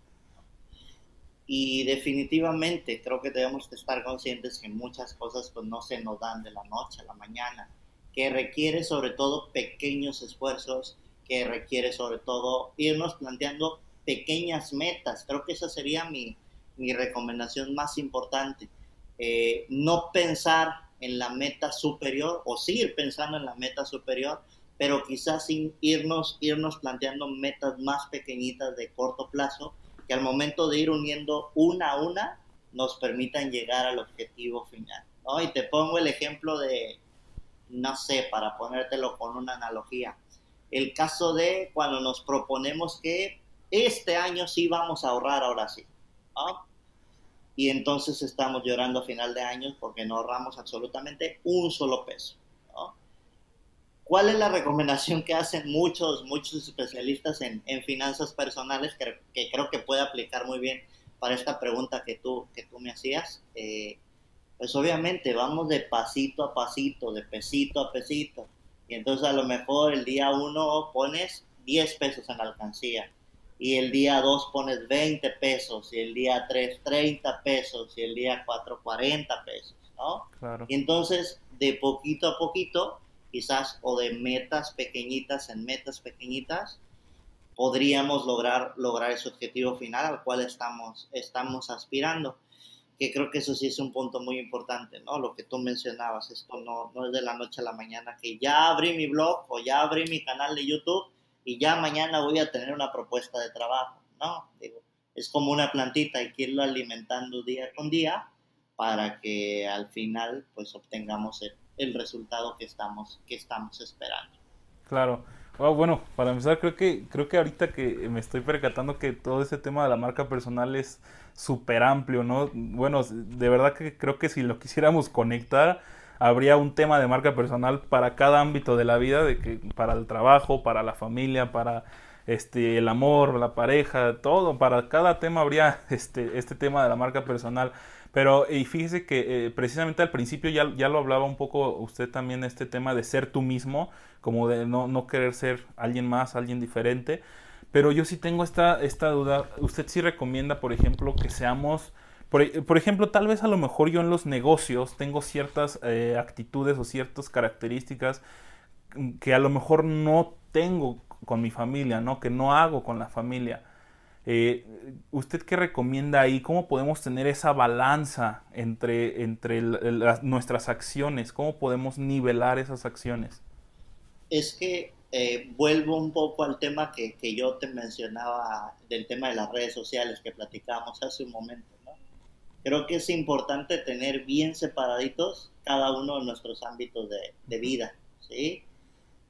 Y definitivamente creo que tenemos que estar conscientes que muchas cosas pues no se nos dan de la noche a la mañana, que requiere sobre todo pequeños esfuerzos, que requiere sobre todo irnos planteando pequeñas metas. Creo que esa sería mi, mi recomendación más importante. Eh, no pensar en la meta superior o seguir pensando en la meta superior, pero quizás sin irnos, irnos planteando metas más pequeñitas de corto plazo que al momento de ir uniendo una a una nos permitan llegar al objetivo final. ¿no? Y te pongo el ejemplo de, no sé, para ponértelo con una analogía, el caso de cuando nos proponemos que este año sí vamos a ahorrar, ahora sí. Y entonces estamos llorando a final de año porque no ahorramos absolutamente un solo peso. ¿Cuál es la recomendación que hacen muchos, muchos especialistas en, en finanzas personales que, que, creo que puede aplicar muy bien para esta pregunta que tú, que tú me hacías? Eh, pues obviamente vamos de pasito a pasito, de pesito a pesito. Y entonces a lo mejor el día uno pones 10 pesos en la alcancía y el día 2 pones 20 pesos y el día 3 30 pesos y el día 4 40 pesos, ¿no? Claro. Y entonces de poquito a poquito quizás o de metas pequeñitas en metas pequeñitas, podríamos lograr, lograr ese objetivo final al cual estamos, estamos aspirando. Que creo que eso sí es un punto muy importante, ¿no? Lo que tú mencionabas, esto no, no es de la noche a la mañana, que ya abrí mi blog o ya abrí mi canal de YouTube y ya mañana voy a tener una propuesta de trabajo, ¿no? Digo, es como una plantita, hay que irlo alimentando día con día para que al final pues obtengamos el, el resultado que estamos, que estamos esperando. Claro. bueno, para empezar, creo que, creo que ahorita que me estoy percatando que todo ese tema de la marca personal es súper amplio, ¿no? Bueno, de verdad que creo que si lo quisiéramos conectar, habría un tema de marca personal para cada ámbito de la vida, de que para el trabajo, para la familia, para este el amor, la pareja, todo, para cada tema habría este, este tema de la marca personal. Pero y fíjese que eh, precisamente al principio ya, ya lo hablaba un poco usted también este tema de ser tú mismo, como de no, no querer ser alguien más, alguien diferente. Pero yo sí tengo esta, esta duda. ¿Usted sí recomienda, por ejemplo, que seamos... Por, por, ejemplo, tal vez a lo mejor yo en los negocios tengo ciertas eh, actitudes o ciertas características que a lo mejor no tengo con mi familia, ¿no? Que no hago con la familia. Eh, ¿Usted qué recomienda ahí? ¿Cómo podemos tener esa balanza entre, entre nuestras acciones? ¿Cómo podemos nivelar esas acciones? Es que eh, vuelvo un poco al tema que, que, yo te mencionaba del tema de las redes sociales que platicábamos hace un momento. ¿no? Creo que es importante tener bien separaditos cada uno de nuestros ámbitos de, de vida. ¿sí?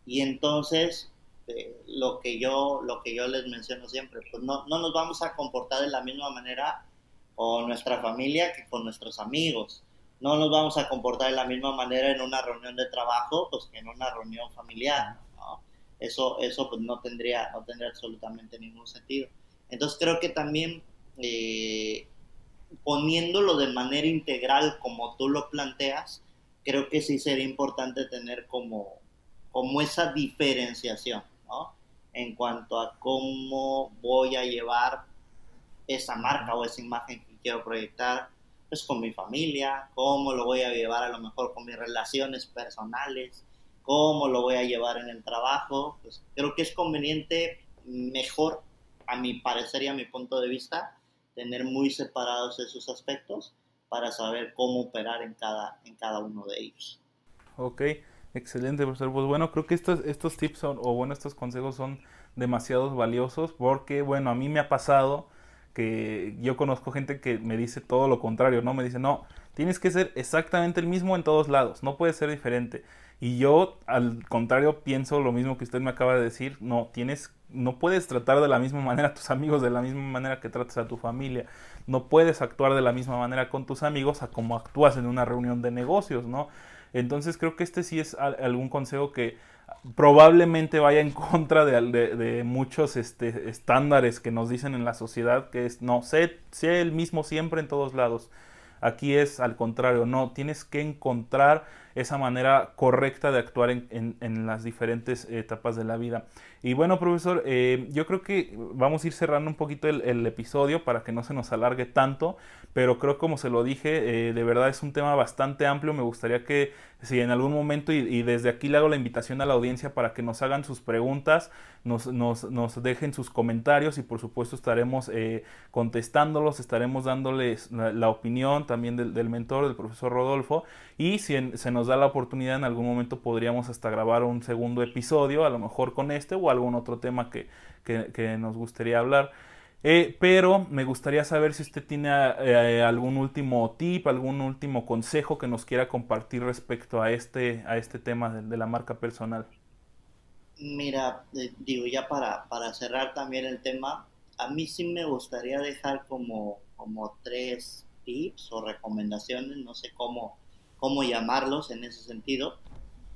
Y entonces este, lo, que yo, lo que yo les menciono siempre, pues no, no nos vamos a comportar de la misma manera o nuestra familia que con nuestros amigos. No nos vamos a comportar de la misma manera en una reunión de trabajo pues, que en una reunión familiar. Eso, eso pues, no, tendría, no tendría absolutamente ningún sentido. Entonces creo que también eh, poniéndolo de manera integral como tú lo planteas, creo que sí sería importante tener como, como esa diferenciación, ¿no? En cuanto a cómo voy a llevar esa marca o esa imagen que quiero proyectar, pues con mi familia, cómo lo voy a llevar a lo mejor con mis relaciones personales, cómo lo voy a llevar en el trabajo, pues creo que es conveniente mejor, a mi parecer y a mi punto de vista, tener muy separados esos aspectos para saber cómo operar en cada, en cada uno de ellos. Ok, excelente, profesor. Pues bueno, creo que estos, estos tips son, o bueno, estos consejos son demasiados valiosos porque, bueno, a mí me ha pasado que yo conozco gente que me dice todo lo contrario, ¿no? Me dice, no, tienes que ser exactamente el mismo en todos lados, no puede ser diferente. Y yo, al contrario, pienso lo mismo que usted me acaba de decir, no, tienes, no puedes tratar de la misma manera a tus amigos, de la misma manera que tratas a tu familia, no puedes actuar de la misma manera con tus amigos a como actúas en una reunión de negocios, ¿no? Entonces creo que este sí es algún consejo que probablemente vaya en contra de, muchos este, estándares que nos dicen en la sociedad, que es, no, sé, sé el mismo siempre en todos lados. Aquí es al contrario, no, tienes que encontrar esa manera correcta de actuar en, en, las diferentes etapas de la vida. Y bueno, profesor, eh, yo creo que vamos a ir cerrando un poquito el, episodio para que no se nos alargue tanto, pero creo como se lo dije, eh, de verdad es un tema bastante amplio. Me gustaría que si en algún momento, y, desde aquí le hago la invitación a la audiencia para que nos hagan sus preguntas, nos, nos, nos dejen sus comentarios y por supuesto estaremos eh, contestándolos, estaremos dándoles la, opinión también del, mentor, del profesor Rodolfo, y si se nos da la oportunidad en algún momento podríamos hasta grabar un segundo episodio, a lo mejor con este o algún otro tema que, que, nos gustaría hablar. Eh, pero me gustaría saber si usted tiene eh, algún último tip, algún último consejo que nos quiera compartir respecto a este, a este tema de, la marca personal. Mira, eh, digo, ya para, para, cerrar también el tema, a mí sí me gustaría dejar como, como tres tips o recomendaciones, no sé cómo, cómo llamarlos en ese sentido.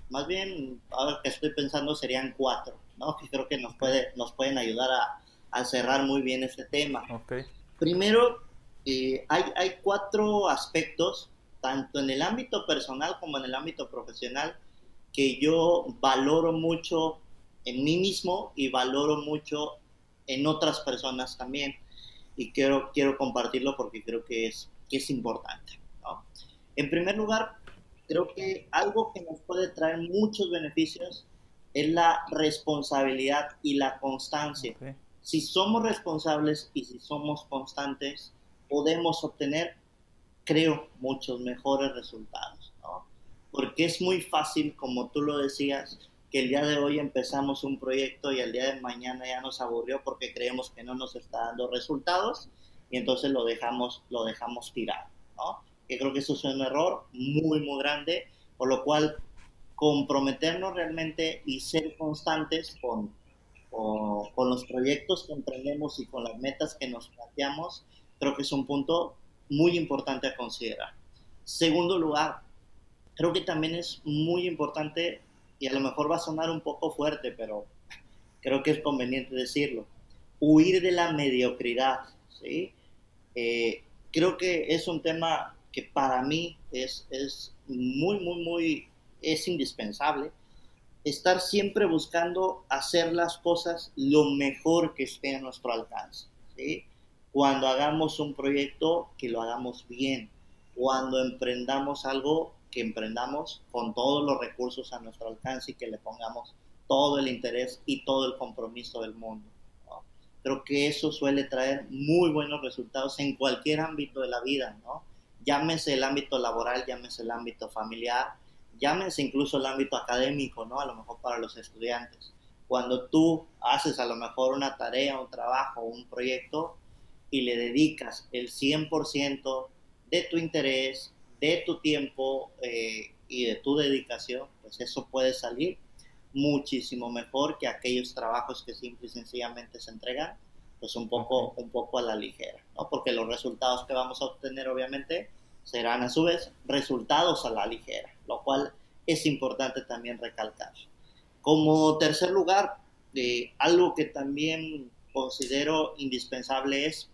Más bien, ahora que estoy pensando serían cuatro, ¿no? Que creo que nos, puede, nos pueden ayudar a, a cerrar muy bien este tema. Okay. Primero, eh, hay, hay cuatro aspectos, tanto en el ámbito personal como en el ámbito profesional, que yo valoro mucho en mí mismo y valoro mucho en otras personas también. Y quiero, quiero compartirlo porque creo que es, que es importante. ¿no? En primer lugar, creo que algo que nos puede traer muchos beneficios es la responsabilidad y la constancia. Si somos responsables y si somos constantes, podemos obtener, creo, muchos mejores resultados. ¿no? Porque es muy fácil, como tú lo decías, que el día de hoy empezamos un proyecto y el día de mañana ya nos aburrió porque creemos que no nos está dando resultados y entonces lo dejamos, lo dejamos tirar. ¿no? Que creo que eso es un error muy, muy grande, por lo cual comprometernos realmente y ser constantes con, con, los proyectos que emprendemos y con las metas que nos planteamos, creo que es un punto muy importante a considerar. Segundo lugar, creo que también es muy importante, y a lo mejor va a sonar un poco fuerte, pero creo que es conveniente decirlo, huir de la mediocridad, ¿sí? Eh, creo que es un tema que para mí es, es muy, muy, muy, es indispensable, estar siempre buscando hacer las cosas lo mejor que esté a nuestro alcance. Cuando hagamos un proyecto, que lo hagamos bien. Cuando emprendamos algo, que emprendamos con todos los recursos a nuestro alcance y que le pongamos todo el interés y todo el compromiso del mundo. Creo que eso suele traer muy buenos resultados en cualquier ámbito de la vida, ¿no? Llámese el ámbito laboral, llámese el ámbito familiar, llámese incluso el ámbito académico, ¿no? A lo mejor para los estudiantes. Cuando tú haces a lo mejor una tarea, un trabajo, un proyecto y le dedicas el 100% de tu interés, de tu tiempo eh, y de tu dedicación, pues eso puede salir muchísimo mejor que aquellos trabajos que simple y sencillamente se entregan pues un poco, un poco a la ligera, ¿no? Porque los resultados que vamos a obtener obviamente serán a su vez resultados a la ligera, lo cual es importante también recalcar. Como tercer lugar, eh, algo que también considero indispensable es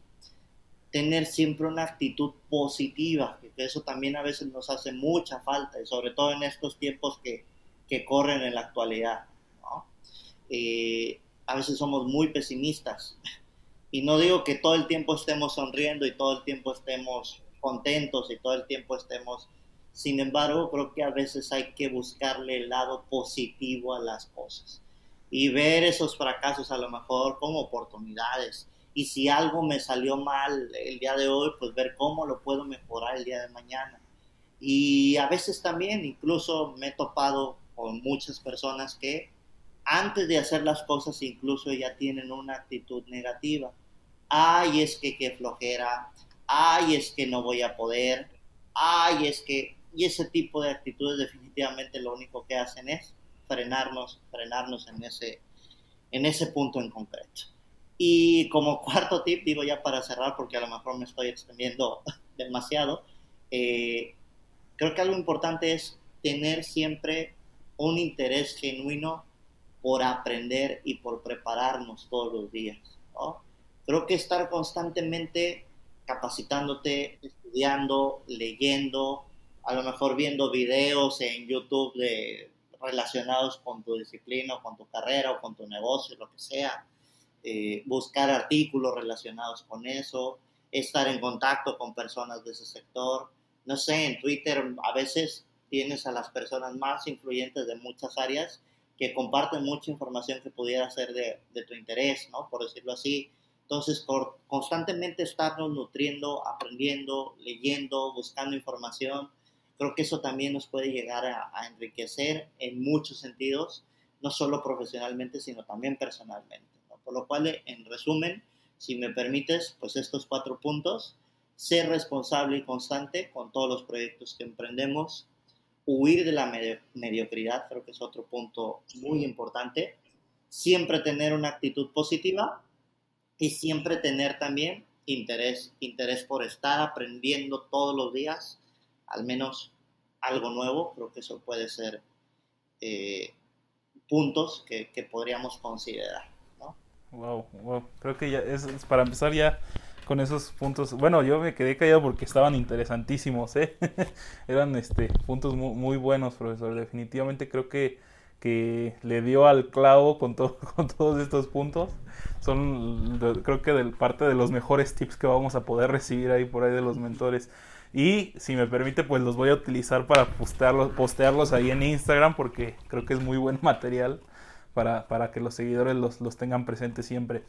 tener siempre una actitud positiva, que eso también a veces nos hace mucha falta, y sobre todo en estos tiempos que, que corren en la actualidad. ¿no? Eh, a veces somos muy pesimistas, y no digo que todo el tiempo estemos sonriendo y todo el tiempo estemos contentos y todo el tiempo estemos... Sin embargo, creo que a veces hay que buscarle el lado positivo a las cosas y ver esos fracasos a lo mejor como oportunidades. Y si algo me salió mal el día de hoy, pues ver cómo lo puedo mejorar el día de mañana. Y a veces también, incluso me he topado con muchas personas que antes de hacer las cosas incluso ya tienen una actitud negativa. Ay, es que qué flojera, ay, es que no voy a poder, ay, es que... Y ese tipo de actitudes definitivamente lo único que hacen es frenarnos, frenarnos en ese, en ese punto en concreto. Y como cuarto tip, digo ya para cerrar, porque a lo mejor me estoy extendiendo demasiado, eh, creo que algo importante es tener siempre un interés genuino por aprender y por prepararnos todos los días. Creo que estar constantemente capacitándote, estudiando, leyendo, a lo mejor viendo videos en YouTube de relacionados con tu disciplina o con tu carrera o con tu negocio, lo que sea. Eh, buscar artículos relacionados con eso, estar en contacto con personas de ese sector. No sé, en Twitter a veces tienes a las personas más influyentes de muchas áreas que comparten mucha información que pudiera ser de, tu interés, ¿no? Por decirlo así. Entonces, constantemente estarnos nutriendo, aprendiendo, leyendo, buscando información, creo que eso también nos puede llegar a, enriquecer en muchos sentidos, no solo profesionalmente, sino también personalmente. Por lo cual, en resumen, si me permites, pues estos cuatro puntos, ser responsable y constante con todos los proyectos que emprendemos, huir de la mediocridad, creo que es otro punto muy importante, siempre tener una actitud positiva y siempre tener también interés, interés por estar aprendiendo todos los días al menos algo nuevo, creo que eso puede ser eh, puntos que, podríamos considerar. ¿no? Wow, wow, creo que ya es, para empezar ya con esos puntos. Bueno, yo me quedé callado porque estaban interesantísimos, ¿eh? Eran este, puntos muy, muy, buenos, profesor. Definitivamente creo que, que le dio al clavo con, todo, con todos estos puntos. Son, creo que de parte de los mejores tips que vamos a poder recibir ahí por ahí de los mentores. Y si me permite, pues los voy a utilizar para postearlos, postearlos ahí en Instagram porque creo que es muy buen material para, para que los seguidores los, los, tengan presentes siempre.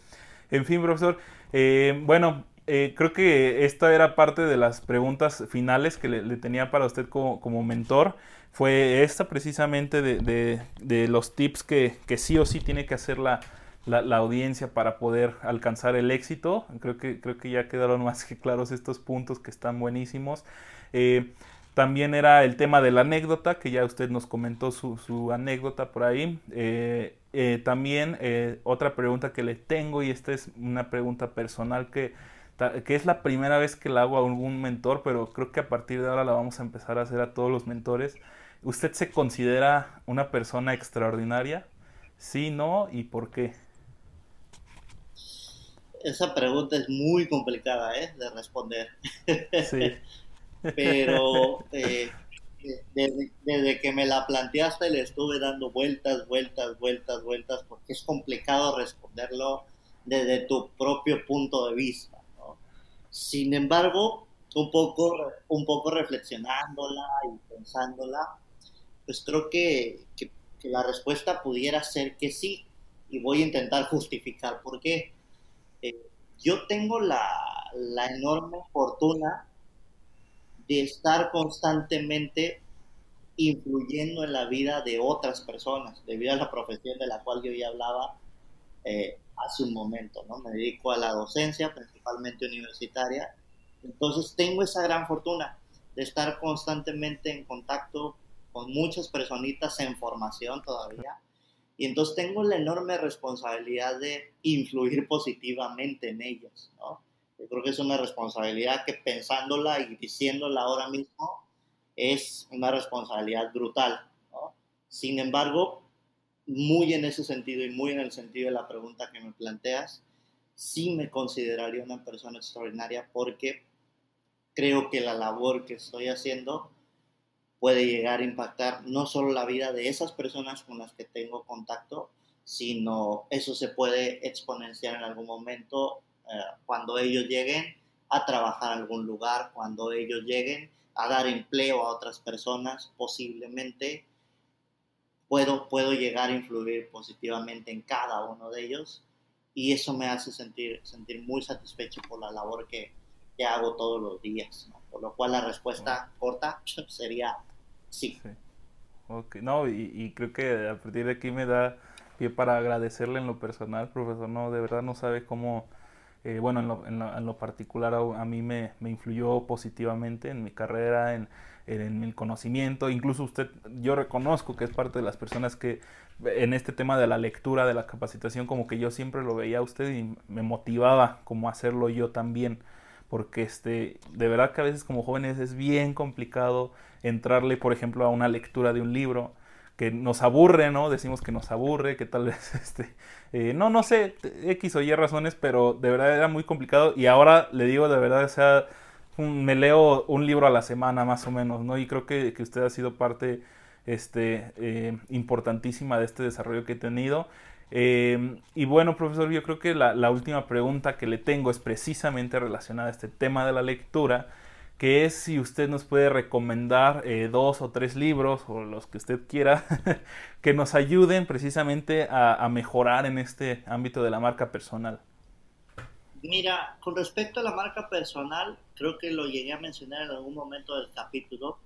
En fin, profesor, eh, bueno, eh, creo que esta era parte de las preguntas finales que le, tenía para usted como, mentor. Fue esta precisamente de, los tips que, que sí o sí tiene que hacer la, la, audiencia para poder alcanzar el éxito. Creo que, creo que ya quedaron más que claros estos puntos que están buenísimos. Eh, también era el tema de la anécdota, que ya usted nos comentó su, anécdota por ahí. Eh, también otra pregunta que le tengo, y esta es una pregunta personal que, que es la primera vez que la hago a algún mentor, pero creo que a partir de ahora la vamos a empezar a hacer a todos los mentores. ¿Usted se considera una persona extraordinaria? Sí, no, y por qué? esa pregunta es muy complicada ¿eh? de responder. Sí. Pero eh, desde, que me la planteaste le estuve dando vueltas, vueltas, vueltas, vueltas, porque es complicado responderlo desde tu propio punto de vista. Sin embargo, un poco, un poco reflexionándola y pensándola, pues creo que, que la respuesta pudiera ser que sí, y voy a intentar justificar por qué. Yo tengo la, enorme fortuna de estar constantemente influyendo en la vida de otras personas, debido a la profesión de la cual yo ya hablaba eh, hace un momento, ¿no? Me dedico a la docencia, principalmente universitaria, entonces tengo esa gran fortuna de estar constantemente en contacto con muchas personitas en formación todavía Y entonces tengo la enorme responsabilidad de influir positivamente en ellos, ¿no? Yo creo que es una responsabilidad que pensándola y diciéndola ahora mismo es una responsabilidad brutal, ¿no? Sin embargo, muy en ese sentido y muy en el sentido de la pregunta que me planteas, sí me consideraría una persona extraordinaria porque creo que la labor que estoy haciendo puede llegar a impactar no solo la vida de esas personas con las que tengo contacto, sino eso se puede exponenciar en algún momento eh, cuando ellos lleguen a trabajar en algún lugar, cuando ellos lleguen a dar empleo a otras personas, posiblemente puedo, puedo llegar a influir positivamente en cada uno de ellos y eso me hace sentir, sentir muy satisfecho por la labor que, que hago todos los días, por lo cual la respuesta corta sería Sí. no, y, creo que a partir de aquí me da pie para agradecerle en lo personal, profesor. No, de verdad no sabe cómo, eh, bueno, en lo, en, lo, particular a, mí me, me, influyó positivamente en mi carrera, en, en, el conocimiento. Incluso usted, yo reconozco que es parte de las personas que en este tema de la lectura, de la capacitación, como que yo siempre lo veía a usted y me motivaba como hacerlo yo también porque este, de verdad que a veces como jóvenes es bien complicado entrarle, por ejemplo, a una lectura de un libro que nos aburre, ¿no? Decimos que nos aburre, que tal vez, este, eh, no, no sé, X o Y razones, pero de verdad era muy complicado y ahora le digo de verdad, o sea, me leo un libro a la semana más o menos, ¿no? Y creo que, que usted ha sido parte este, eh, importantísima de este desarrollo que he tenido. Em, y bueno, profesor, yo creo que la, última pregunta que le tengo es precisamente relacionada a este tema de la lectura, que es si usted nos puede recomendar eh, dos o tres libros, o los que usted quiera, que nos ayuden precisamente a, mejorar en este ámbito de la marca personal. Mira, con respecto a la marca personal, creo que lo llegué a mencionar en algún momento del capítulo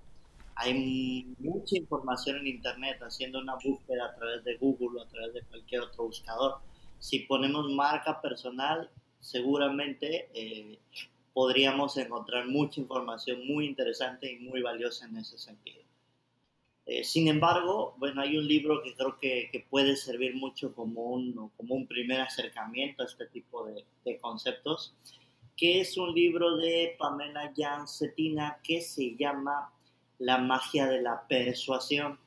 hay mucha información en Internet haciendo una búsqueda a través de Google o a través de cualquier otro buscador. Si ponemos marca personal, seguramente eh, podríamos encontrar mucha información muy interesante y muy valiosa en ese sentido. Eh, sin embargo, bueno, hay un libro que creo que, que, puede servir mucho como un, como un primer acercamiento a este tipo de, de conceptos, que es un libro de Pamela Jan Cetina que se llama la magia de la persuasión.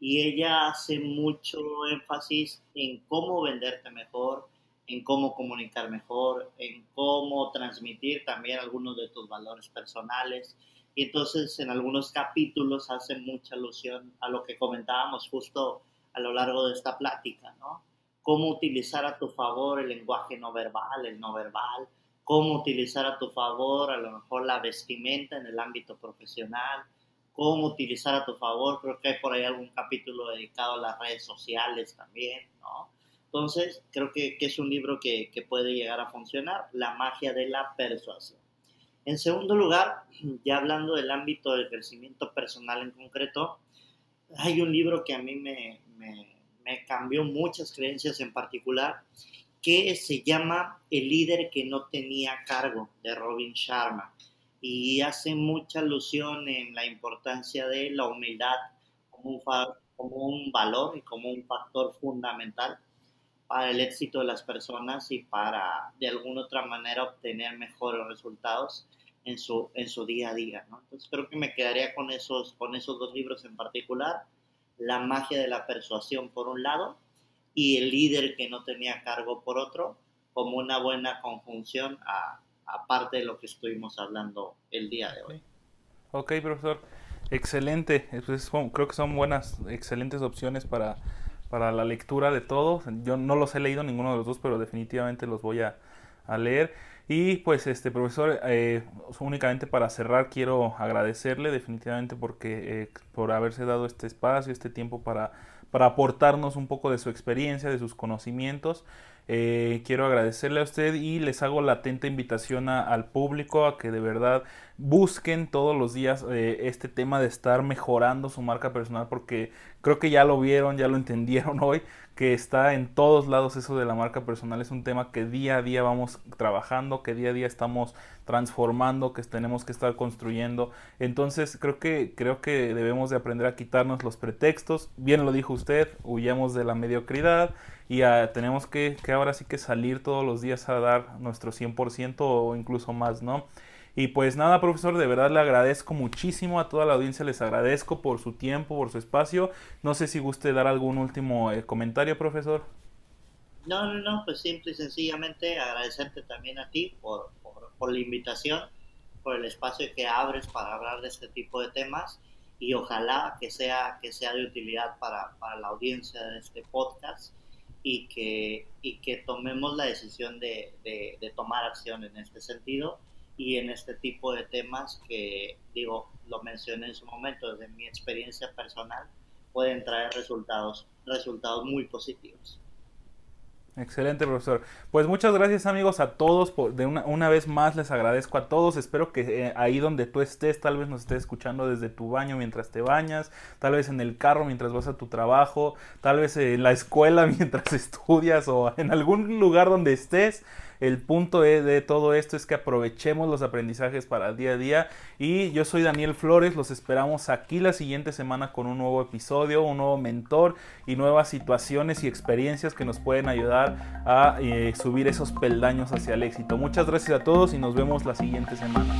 Y ella hace mucho énfasis en cómo venderte mejor, en cómo comunicar mejor, en cómo transmitir también algunos de tus valores personales. Y entonces en algunos capítulos hace mucha alusión a lo que comentábamos justo a lo largo de esta plática, ¿no? Cómo utilizar a tu favor el lenguaje no verbal, el no verbal, cómo utilizar a tu favor a lo mejor la vestimenta en el ámbito profesional, cómo utilizar a tu favor. Creo que hay por ahí algún capítulo dedicado a las redes sociales también, ¿no? Entonces, creo que, que es un libro que, que, puede llegar a funcionar, La magia de la persuasión. En segundo lugar, ya hablando del ámbito del crecimiento personal en concreto, hay un libro que a mí me, cambió muchas creencias en particular, que se llama El líder que no tenía cargo, de Robin Sharma. Y hace mucha alusión en la importancia de la humildad como un valor y como un factor fundamental para el éxito de las personas y para de alguna otra manera obtener mejores resultados en su, en su día a día. ¿no? Entonces creo que me quedaría con esos, con esos dos libros en particular, La magia de la persuasión por un lado y El líder que no tenía cargo por otro, como una buena conjunción a, aparte de lo que estuvimos hablando el día de hoy. Ok, profesor. Excelente. creo que son buenas, excelentes opciones para, para la lectura de todos. Yo no los he leído ninguno de los dos, pero definitivamente los voy a, leer. Y pues este profesor, eh, únicamente para cerrar quiero agradecerle definitivamente porque eh, por haberse dado este espacio, este tiempo para, para aportarnos un poco de su experiencia, de sus conocimientos Eh, quiero agradecerle a usted y les hago la atenta invitación al público a que de verdad busquen todos los días eh, este tema de estar mejorando su marca personal porque creo que ya lo vieron, ya lo entendieron hoy, que está en todos lados eso de la marca personal. Es un tema que día a día vamos trabajando, que día a día estamos transformando, que tenemos que estar construyendo. Entonces creo que, creo que debemos de aprender a quitarnos los pretextos. Bien lo dijo usted, huyamos de la mediocridad y tenemos que, que ahora sí que salir todos los días a dar nuestro 100% o incluso más, ¿no? Y pues nada, profesor, de verdad le agradezco muchísimo a toda la audiencia, les agradezco por su tiempo, por su espacio. No sé si guste dar algún último eh, comentario, profesor. No, no, no, pues simple y sencillamente agradecerte también a ti por, por, la invitación, por el espacio que abres para hablar de este tipo de temas y ojalá que sea, que sea de utilidad para, para la audiencia de este podcast y que, y que tomemos la decisión de, de, tomar acción en este sentido y en este tipo de temas que, digo, lo mencioné en su momento, desde mi experiencia personal, pueden traer resultados, resultados muy positivos. Excelente, profesor. Pues muchas gracias amigos a todos. Por, de una, una, vez más les agradezco a todos. Espero que eh, ahí donde tú estés, tal vez nos estés escuchando desde tu baño mientras te bañas, tal vez en el carro mientras vas a tu trabajo, tal vez en la escuela mientras estudias o en algún lugar donde estés. El punto de todo esto es que aprovechemos los aprendizajes para el día a día. Y yo soy Daniel Flores, los esperamos aquí la siguiente semana con un nuevo episodio, un nuevo mentor y nuevas situaciones y experiencias que nos pueden ayudar a eh, subir esos peldaños hacia el éxito. Muchas gracias a todos y nos vemos la siguiente semana.